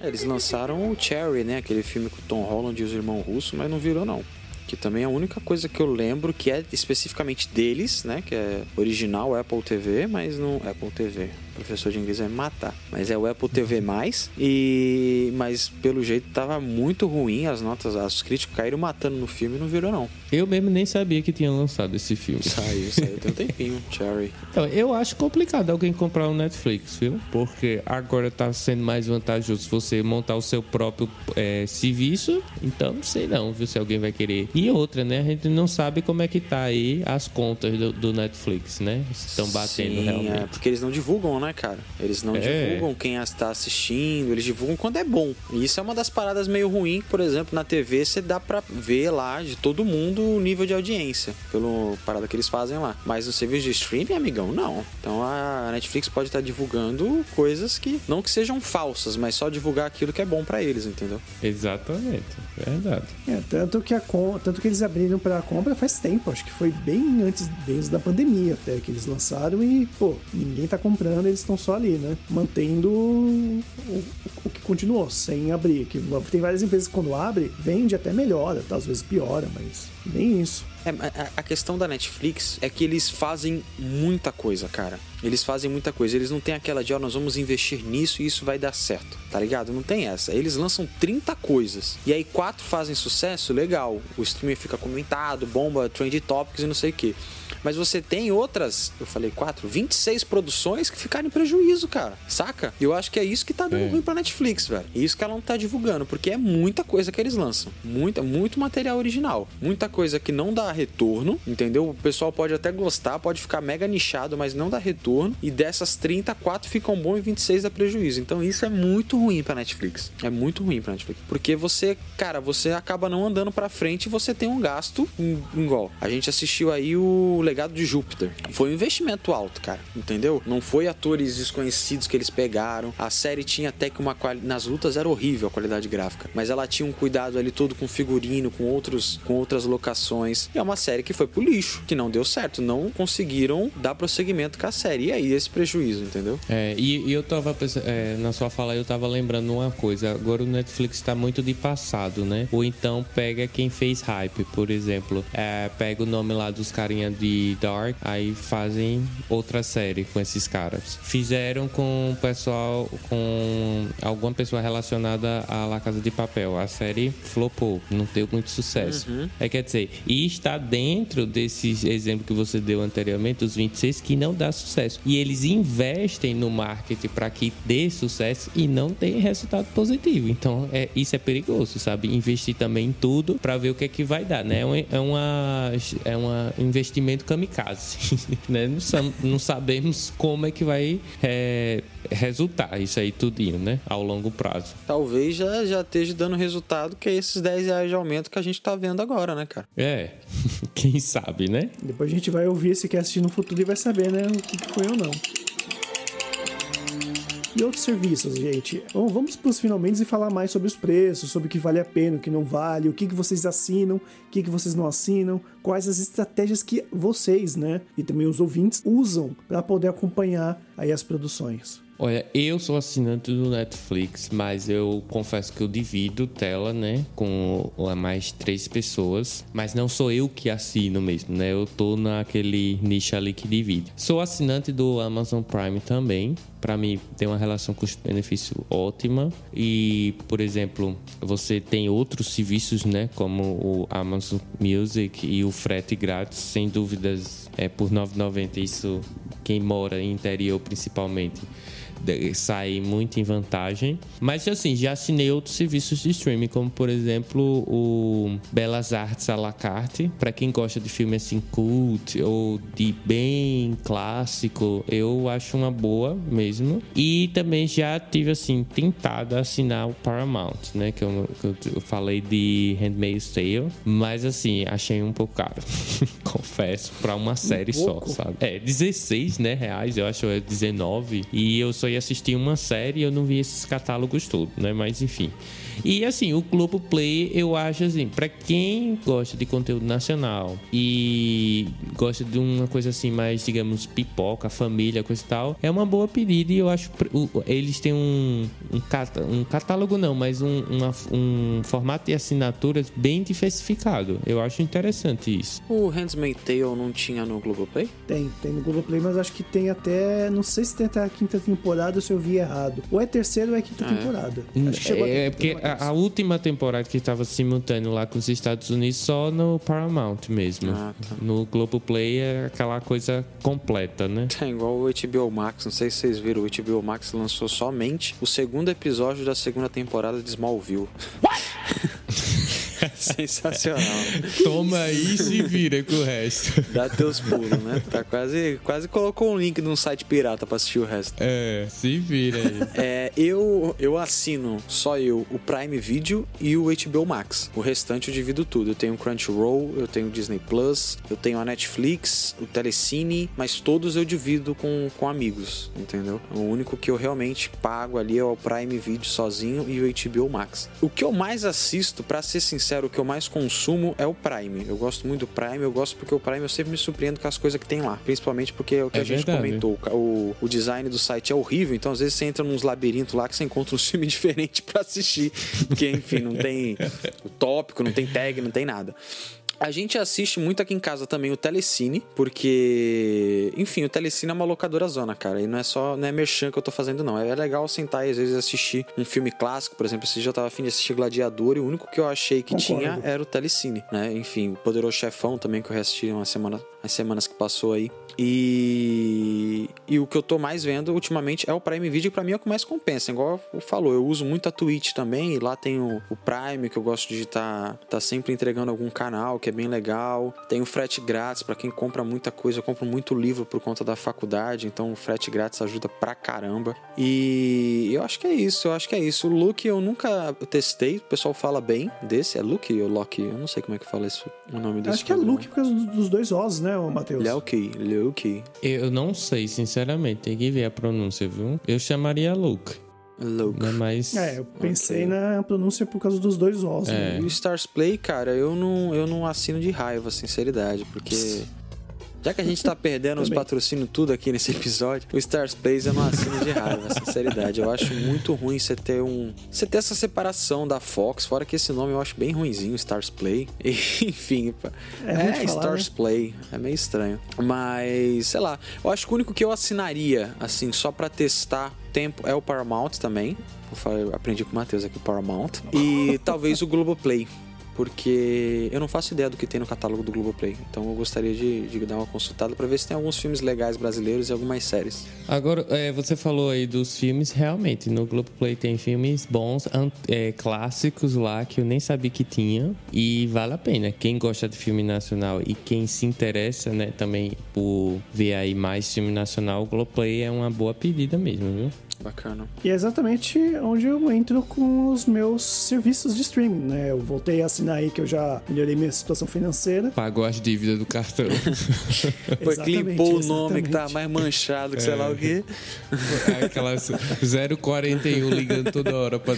É, Eles lançaram o Cherry, né? Aquele filme com o Tom Holland e os irmãos russos, mas não virou, não. Que também é a única coisa que eu lembro que é especificamente deles, né? Que é original Apple TV, mas não. Apple TV. Professor de inglês vai me matar. Mas é o Apple TV. E. Mas pelo jeito tava muito ruim. As notas, os críticos caíram matando no filme e não virou, não. Eu mesmo nem sabia que tinha lançado esse filme. Saiu, saiu tem um tempinho. Cherry. Então, eu acho complicado alguém comprar o Netflix, viu? Porque agora tá sendo mais vantajoso você montar o seu próprio é, serviço. Então, não sei não, viu? Se alguém vai querer. E outra, né? A gente não sabe como é que tá aí as contas do, do Netflix, né? Estão batendo Sim, realmente. É, porque eles não divulgam, né, cara? Eles não É. divulgam quem está assistindo, eles divulgam quando é bom. E isso é uma das paradas meio ruim, que, por exemplo, na TV você dá pra ver lá de todo mundo o nível de audiência, pelo parada que eles fazem lá. Mas no serviço de streaming, amigão, não. Então a Netflix pode estar divulgando coisas que não que sejam falsas, mas só divulgar aquilo que é bom pra eles, entendeu? Exatamente, verdade. É, tanto que, a com... tanto que eles abriram pra compra faz tempo, acho que foi bem antes, antes da pandemia até que eles lançaram e, pô, ninguém tá comprando, eles estão só ali, né? Mantendo o, o- que continuou, sem abrir. Que tem várias empresas que quando abre, vende até melhora, tá? às vezes piora, mas nem isso. É, a- questão da Netflix é que eles fazem muita coisa, cara. Eles fazem muita coisa. Eles não têm aquela de, ó, nós vamos investir nisso e isso vai dar certo, tá ligado? Não tem essa. Eles lançam 30 coisas. E aí quatro fazem sucesso, legal. O streamer fica comentado, bomba, trend topics e não sei o que. Mas você tem outras, eu falei quatro, 26 produções que ficaram em prejuízo, cara. Saca? E eu acho que é isso que tá dando É. ruim pra Netflix, velho. E isso que ela não tá divulgando, porque é muita coisa que eles lançam. Muita, muito material original. Muita coisa que não dá retorno, entendeu? O pessoal pode até gostar, pode ficar mega nichado, mas não dá retorno. E dessas 30, 4 ficam bom e 26 dá prejuízo. Então isso é muito ruim pra Netflix. É muito ruim pra Netflix. Porque você, cara, você acaba não andando pra frente e você tem um gasto igual. A gente assistiu aí o Legado de Júpiter. Foi um investimento alto, cara. Entendeu? Não foi atores desconhecidos que eles pegaram. A série tinha até que uma. Nas lutas era horrível a qualidade gráfica. Mas ela tinha um cuidado ali todo com figurino, com, outros, com outras locações. E é uma série que foi pro lixo, que não deu certo. Não conseguiram dar prosseguimento com a série. E aí esse prejuízo, entendeu? É, e, e eu tava é, na sua fala eu tava lembrando uma coisa. Agora o Netflix tá muito de passado, né? Ou então pega quem fez hype, por exemplo. É, pega o nome lá dos carinha de Dark, aí fazem outra série com esses caras. Fizeram com o pessoal, com alguma pessoa relacionada à La Casa de Papel. A série flopou, não deu muito sucesso. É, quer dizer, e está dentro desse exemplo que você deu anteriormente, os 26, que não dá sucesso. E eles investem no marketing para que dê sucesso e não tem resultado positivo. Então, é, isso é perigoso, sabe? Investir também em tudo para ver o que é que vai dar, né? É, um, é uma é um investimento kamikaze, né? Não, não sabemos como é que vai é, resultar isso aí tudinho, né? Ao longo prazo. Talvez já, já esteja dando resultado que é esses 10 reais de aumento que a gente tá vendo agora, né, cara? É, quem sabe, né? Depois a gente vai ouvir esse cast no futuro e vai saber, né, o que que foi ou não. E outros serviços, gente. Bom, vamos para os finalmente e falar mais sobre os preços, sobre o que vale a pena, o que não vale, o que, que vocês assinam, o que, que vocês não assinam, quais as estratégias que vocês, né, e também os ouvintes usam para poder acompanhar aí as produções. Olha, eu sou assinante do Netflix, mas eu confesso que eu divido tela, né, com mais três pessoas, mas não sou eu que assino mesmo, né? Eu tô naquele nicho ali que divide. Sou assinante do Amazon Prime também. Para mim tem uma relação custo-benefício ótima e, por exemplo, você tem outros serviços, né, como o Amazon Music e o frete grátis, sem dúvidas, é por 9,90 isso quem mora em interior principalmente sai muito em vantagem. Mas assim, já assinei outros serviços de streaming, como por exemplo o Belas Artes à la carte. Para quem gosta de filme assim cult ou de bem clássico, eu acho uma boa mesmo. E também já tive assim tentado assinar o Paramount, né, que eu, que eu falei de Handmaid's Tale, mas assim, achei um pouco caro. Confesso, para uma série um só, sabe? É, 16, né, reais, eu acho é 19, e eu só ia assistir uma série e eu não vi esses catálogos todos, né? Mas enfim. E assim, o Globo Play, eu acho assim, para quem gosta de conteúdo nacional e gosta de uma coisa assim mais, digamos, pipoca, família, coisa e tal, é uma boa pedida e eu acho eles têm um, um, um catálogo não, mas um, uma, um formato de assinaturas bem diversificado. Eu acho interessante isso. O Handmaid's Tale não tinha no Globoplay? Tem, tem no Globoplay, mas acho que tem até, não sei se tem até a quinta temporada ou se eu vi errado. Ou é terceira ou é quinta ah, temporada. Acho que chegou é, a porque a, a, última temporada que estava simultâneo lá com os Estados Unidos só no Paramount mesmo. Ah, tá. No Globoplay é aquela coisa completa, né? É igual o HBO Max, não sei se vocês viram, o HBO Max lançou somente o segundo episódio da segunda temporada de Smallville. What? Sensacional. Toma isso e vira com o resto. Dá teus pulos, né? Tá quase, quase colocou um link num site pirata pra assistir o resto. É, se vira aí. É, eu, eu assino só eu o Prime Video e o HBO Max. O restante eu divido tudo. Eu tenho o Crunchyroll, eu tenho o Disney Plus, eu tenho a Netflix, o Telecine, mas todos eu divido com, com amigos, entendeu? O único que eu realmente pago ali é o Prime Video sozinho e o HBO Max. O que eu mais assisto, para ser sincero, o que eu mais consumo é o Prime. Eu gosto muito do Prime, eu gosto porque o Prime eu sempre me surpreendo com as coisas que tem lá. Principalmente porque é o que é a gente verdade. comentou. O, o design do site é horrível, então às vezes você entra nos labirintos lá que você encontra um filme diferente para assistir. Porque, enfim, não tem o tópico, não tem tag, não tem nada. A gente assiste muito aqui em casa também o Telecine, porque, enfim, o Telecine é uma locadora zona, cara. E não é só, não é merchan que eu tô fazendo, não. É legal sentar e às vezes assistir um filme clássico, por exemplo, esse dia eu tava afim de assistir Gladiador e o único que eu achei que Concordo. tinha era o Telecine, né? Enfim, o Poderoso Chefão também, que eu reassisti uma semana, as semanas que passou aí. E, e o que eu tô mais vendo ultimamente é o Prime Video, que pra mim é o que mais compensa. Igual eu falou, eu uso muito a Twitch também, e lá tem o, o Prime, que eu gosto de estar tá, tá sempre entregando algum canal, que é bem legal. Tem o frete grátis, para quem compra muita coisa, eu compro muito livro por conta da faculdade, então o frete grátis ajuda pra caramba. E eu acho que é isso, eu acho que é isso. O Look eu nunca testei, o pessoal fala bem desse, é Look ou Loki? Eu não sei como é que fala esse, o nome desse. Acho que é Look por causa dos dois Os, né, Matheus? Loki, Loki. Luke? Eu não sei, sinceramente. Tem que ver a pronúncia, viu? Eu chamaria Luke. Luke. Não é, mais... é, eu pensei okay. na pronúncia por causa dos dois Os. É. Né? E o Stars Play, cara, eu não, eu não assino de raiva, sinceridade, porque. Já que a gente tá perdendo os patrocínios tudo aqui nesse episódio, o Stars Plays eu não assino de raiva, sinceridade. Eu acho muito ruim você ter um. Você ter essa separação da Fox, fora que esse nome eu acho bem ruinzinho, Stars Play. E, enfim, é, é falar, Stars né? Play. É meio estranho. Mas, sei lá, eu acho que o único que eu assinaria, assim, só para testar tempo é o Paramount também. Aprendi com o Matheus aqui o Paramount. E talvez o Globoplay porque eu não faço ideia do que tem no catálogo do Globoplay. Então eu gostaria de, de dar uma consultada para ver se tem alguns filmes legais brasileiros e algumas séries. Agora, é, você falou aí dos filmes, realmente, no Globoplay tem filmes bons, é, clássicos lá que eu nem sabia que tinha e vale a pena. Quem gosta de filme nacional e quem se interessa, né, também por ver aí mais filme nacional, o Globoplay é uma boa pedida mesmo, viu? Bacana. E é exatamente onde eu entro com os meus serviços de streaming, né? Eu voltei a assinar aí que eu já melhorei minha situação financeira. Pagou as dívidas do cartão. Foi Exatamente, limpou o nome que tava mais manchado que sei lá o quê. Aquelas 041 ligando toda hora pra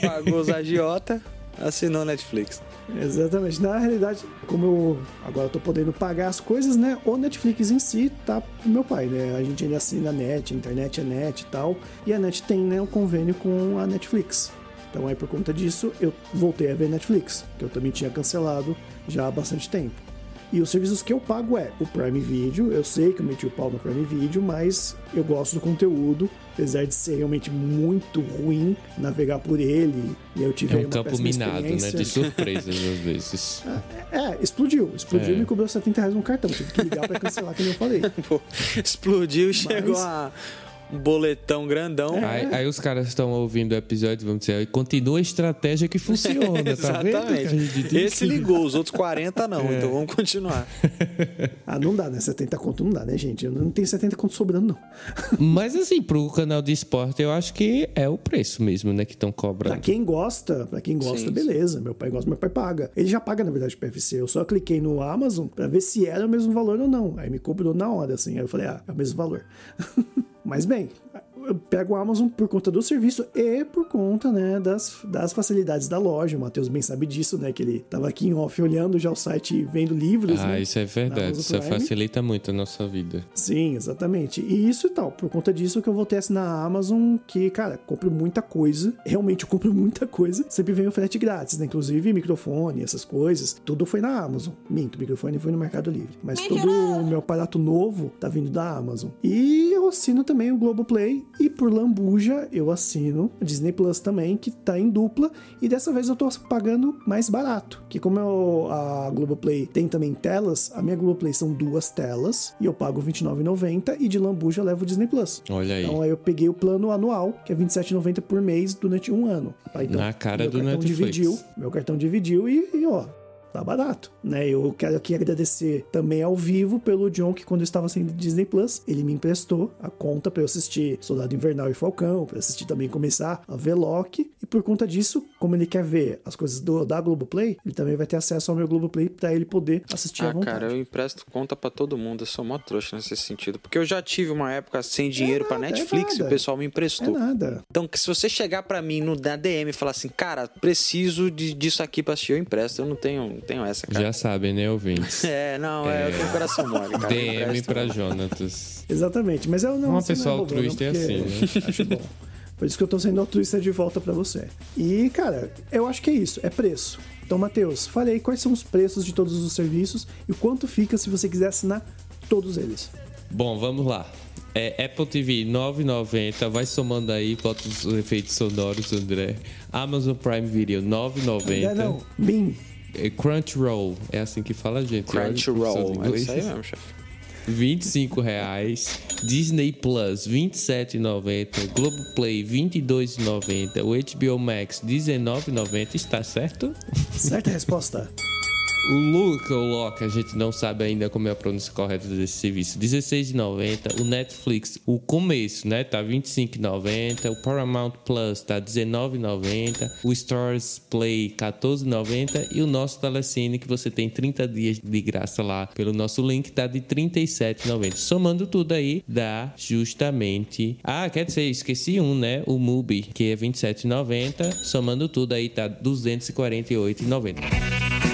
Pagou os agiota, assinou Netflix. Exatamente. Na realidade, como eu agora tô podendo pagar as coisas, né? O Netflix em si tá pro meu pai, né? A gente ainda assina a net, a internet é net e tal. E a net tem, né, um convênio com a Netflix. Então aí por conta disso eu voltei a ver Netflix, que eu também tinha cancelado já há bastante tempo. E os serviços que eu pago é o Prime Video. Eu sei que eu meti o pau no Prime Video, mas eu gosto do conteúdo, apesar de ser realmente muito ruim navegar por ele. E eu tive É um uma campo minado, né? De surpresas às vezes. É, explodiu. Explodiu É. e me cobrou 70 reais no cartão. Tive que ligar pra cancelar, como eu falei. Pô, explodiu e chegou a um boletão grandão. É. Aí, aí os caras estão ouvindo o episódio, vamos dizer, e continua a estratégia que funciona, tá vendo? Exatamente. Esse ligou, os outros 40 não. É. Então vamos continuar. Ah, não dá, né? 70 conto não dá, né, gente? Eu não tenho 70 conto sobrando, não. Mas assim, pro canal de esporte, eu acho que é o preço mesmo, né? Que estão Pra cobrando. quem gosta, pra quem gosta, Sim, beleza. Meu pai gosta, meu pai paga. Ele já paga, na verdade, PFC. Eu só cliquei no Amazon pra ver se era o mesmo valor ou não. Aí me cobrou na hora, assim. Aí eu falei, ah, é o mesmo valor. Mas bem, eu pego o Amazon por conta do serviço e por conta, né, das, das facilidades da loja. O Matheus bem sabe disso, né? Que ele tava aqui em off olhando já o site e vendo livros, Ah, né? isso é na verdade. Isso facilita muito a nossa vida. Sim, exatamente. E isso e tal. Por conta disso que eu voltei a assinar a Amazon, que, cara, compro muita coisa. Realmente eu compro muita coisa. Sempre vem o frete grátis, né? Inclusive microfone, essas coisas. Tudo foi na Amazon. Minto, microfone foi no Mercado Livre. Mas todo o meu aparato novo tá vindo da Amazon. E eu assino também o Globoplay. E por lambuja, eu assino a Disney Plus também, que tá em dupla. E dessa vez eu tô pagando mais barato. Que como eu, a Globoplay tem também telas, a minha Globoplay são duas telas. E eu pago R$29,90 e de lambuja eu levo o Disney Plus. Olha aí. Então aí eu peguei o plano anual, que é R$27,90 por mês durante um ano. Tá? Então, Na cara do Netflix. dividiu, meu cartão dividiu e, e, ó, tá barato, né? Eu quero aqui agradecer também ao vivo pelo John, que quando eu estava saindo do Disney Plus, ele me emprestou a conta pra eu assistir Soldado Invernal e Falcão, pra eu assistir também começar a ver Loki, e por conta disso, como ele quer ver as coisas do, da Globoplay, ele também vai ter acesso ao meu Globoplay pra ele poder assistir à Ah, vontade. cara, eu empresto conta pra todo mundo. Eu sou mó trouxa nesse sentido. Porque eu já tive uma época sem dinheiro pra nada, é Netflix e nada. o pessoal me É emprestou. nada. Então, se você chegar pra mim no na DM e falar assim, cara, preciso de, disso aqui pra assistir, eu empresto. Eu não tenho, tenho essa, cara. Já sabem, né, ouvintes? É, não, é, eu tenho coração mole, cara. eu DM pra Jonatas. Exatamente, mas eu não. Uma você não pessoa é robô, altruísta não, é assim, Acho bom. Por isso que eu tô sendo altruísta de volta pra você. E, cara, eu acho que é isso, é preço. Então, Matheus, fale aí quais são os preços de todos os serviços e o quanto fica se você quiser assinar todos eles. Bom, vamos lá. É, Apple TV 9,90. Vai somando aí, bota os efeitos sonoros, André. Amazon Prime Video 9,90. Não, não, Bim, É Crunchyroll, é assim que fala, gente. Crunchyroll. É isso aí mesmo, chefe. 25 reais. Disney Plus 27,90. Globoplay 22,90. O HBO Max 19,90. Está certo? certa resposta. Luca, o Loki, a gente não sabe ainda como é a pronúncia correta desse serviço. 16,90. O Netflix, o começo, né? Tá 25,90. O Paramount Plus tá 19,90. O Stars Play 14,90 e o nosso Telecine que você tem 30 dias de graça lá pelo nosso link tá de 37,90. Somando tudo aí dá justamente Ah, quer dizer, esqueci um, né? O Mubi, que é 27,90. Somando tudo aí tá 248,90.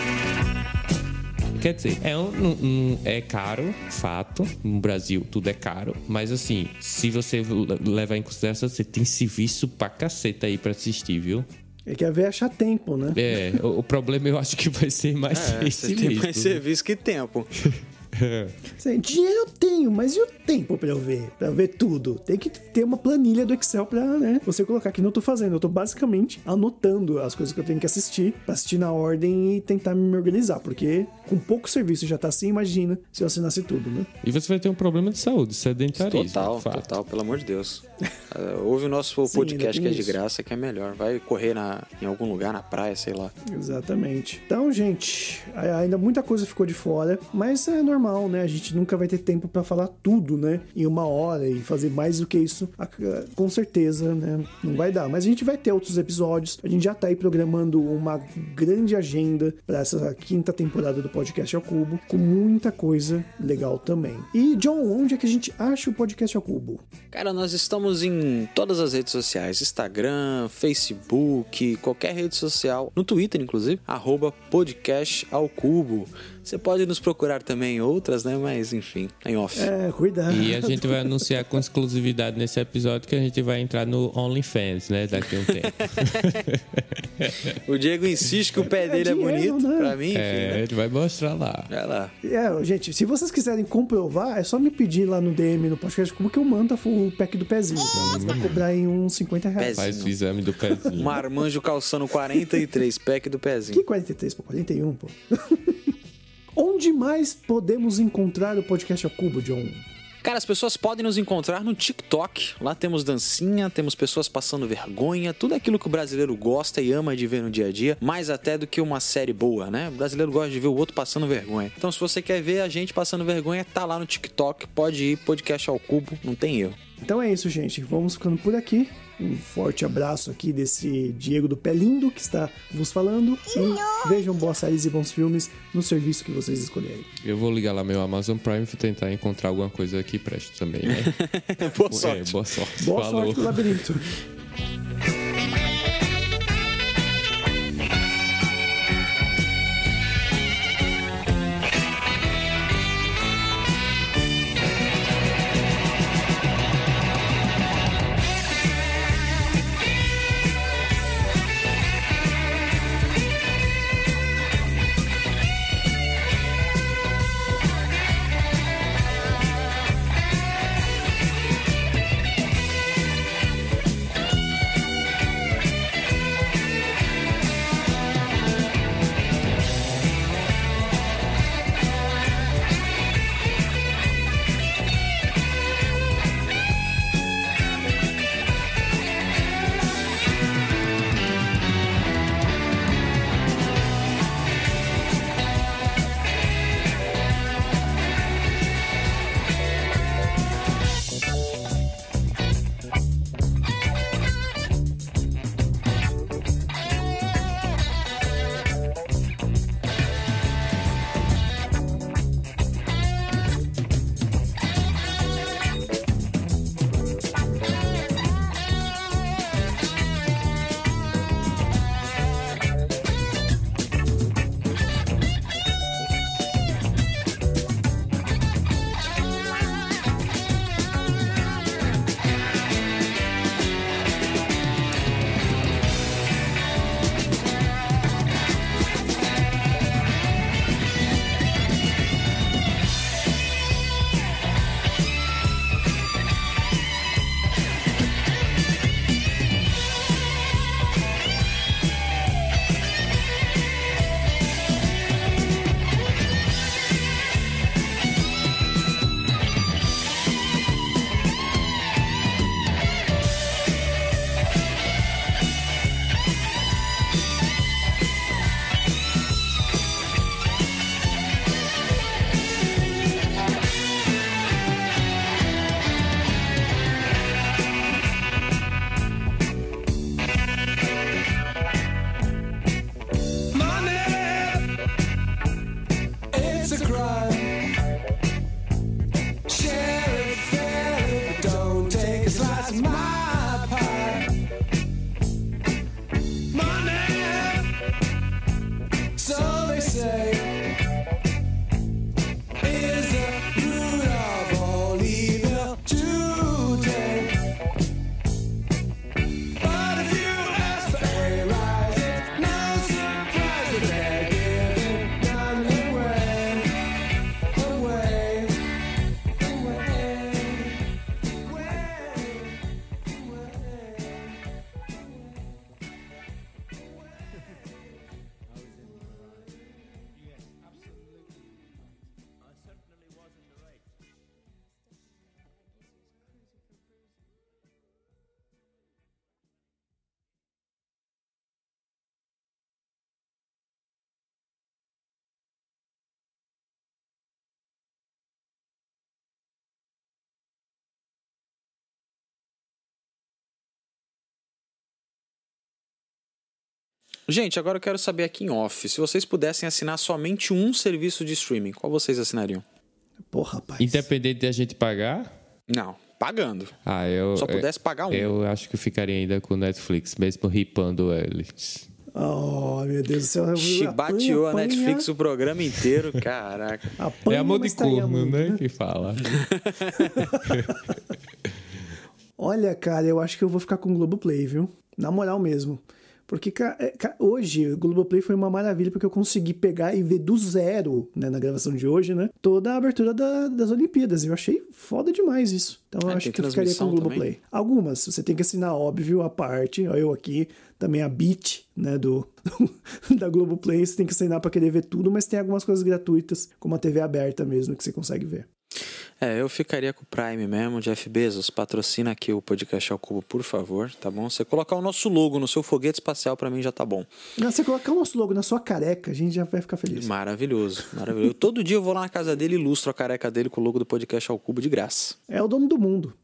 Quer dizer, é, um, um- é caro, fato. No Brasil tudo é caro. Mas assim, se você le- levar em consideração, você tem serviço pra caceta aí pra assistir, viu? É que a ver achar tempo, né? É, o, o problema eu acho que vai ser mais É, esse tem mais serviço que tempo. Assim, dinheiro eu tenho, mas e o tempo pra eu ver? Pra eu ver tudo? Tem que ter uma planilha do Excel pra, né, você colocar que não tô fazendo. Eu tô basicamente anotando as coisas que eu tenho que assistir, pra assistir na ordem e tentar me organizar, porque com pouco serviço já tá assim, imagina se eu assinasse tudo, né? E você vai ter um problema de saúde, sedentarismo. Total, fato. total, pelo amor de Deus. É, ouve o nosso Sim, podcast que é de isso. graça, que é melhor. Vai correr na, em algum lugar, na praia, sei lá. Exatamente. Então, gente, ainda muita coisa ficou de fora, mas é normal normal, né? A gente nunca vai ter tempo para falar tudo, né? Em uma hora e fazer mais do que isso, com certeza, né? Não vai dar. Mas a gente vai ter outros episódios. A gente já tá aí programando uma grande agenda para essa quinta temporada do podcast ao Cubo, com muita coisa legal também. E John, onde é que a gente acha o podcast ao Cubo? Cara, nós estamos em todas as redes sociais: Instagram, Facebook, qualquer rede social, no Twitter, inclusive, arroba podcast ao cubo. Você pode nos procurar também em outras, né? Mas enfim, em off. É, cuidado. E a gente vai anunciar com exclusividade nesse episódio que a gente vai entrar no OnlyFans, né? Daqui a um tempo. o Diego insiste que o pé dele é, dinheiro, é bonito. Né? Pra mim, enfim. É, né? ele vai mostrar lá. Vai lá. É, gente, se vocês quiserem comprovar, é só me pedir lá no DM no podcast como que eu mando o pack do pezinho. Tá? Você vai cobrar em uns 50 reais. Pezinho. Faz o exame do pezinho. Marmanjo calçando 43, pack do pezinho. Que 43, pô? 41, pô. Onde mais podemos encontrar o podcast ao cubo, John? Cara, as pessoas podem nos encontrar no TikTok. Lá temos dancinha, temos pessoas passando vergonha, tudo aquilo que o brasileiro gosta e ama de ver no dia a dia, mais até do que uma série boa, né? O brasileiro gosta de ver o outro passando vergonha. Então, se você quer ver a gente passando vergonha, tá lá no TikTok, pode ir, podcast ao cubo, não tem erro. Então é isso, gente. Vamos ficando por aqui. Um forte abraço aqui desse Diego do Pé Lindo que está vos falando. E vejam boas séries e bons filmes no serviço que vocês escolherem. Eu vou ligar lá meu Amazon Prime e tentar encontrar alguma coisa que preste também, né? boa sorte. É, boa sorte. Boa Falou. sorte no labirinto. Gente, agora eu quero saber aqui em off, se vocês pudessem assinar somente um serviço de streaming, qual vocês assinariam? Porra, rapaz. Independente de a gente pagar? Não, pagando. Ah, eu. Só pudesse pagar um. Eu acho que eu ficaria ainda com o Netflix, mesmo ripando eles. Oh, meu Deus do céu. Chibateou a Netflix o programa inteiro, caraca. apanha, é amor de corno, amor, né? Que fala. Olha, cara, eu acho que eu vou ficar com o Globoplay, viu? Na moral mesmo. Porque é, hoje o Globoplay foi uma maravilha porque eu consegui pegar e ver do zero, né, na gravação de hoje, né? Toda a abertura da- das Olimpíadas. Eu achei foda demais isso. Então eu Ah, acho que eu ficaria com o Globoplay. também? Algumas, você tem que assinar, óbvio, a parte. Eu aqui, também a Beat, né, do, da Globoplay. Você tem que assinar pra querer ver tudo, mas tem algumas coisas gratuitas, como a TV aberta mesmo, que você consegue ver. É, eu ficaria com o Prime mesmo, Jeff Bezos, patrocina aqui o podcast ao cubo, por favor, tá bom? Você colocar o nosso logo no seu foguete espacial pra mim já tá bom. Não, você colocar o nosso logo na sua careca, a gente já vai ficar feliz. Maravilhoso, maravilhoso. Todo dia eu vou lá na casa dele e ilustro a careca dele com o logo do podcast ao cubo de graça. É o dono do mundo.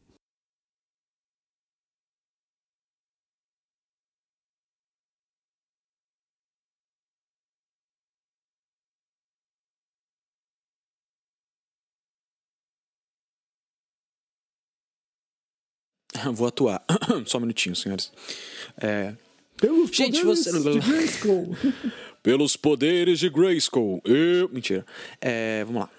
Vou atuar. Só um minutinho, senhores. É, Pelos Gente, poderes você- de Grayskull. Pelos poderes de Grayskull. Eu... Mentira. É, vamos lá.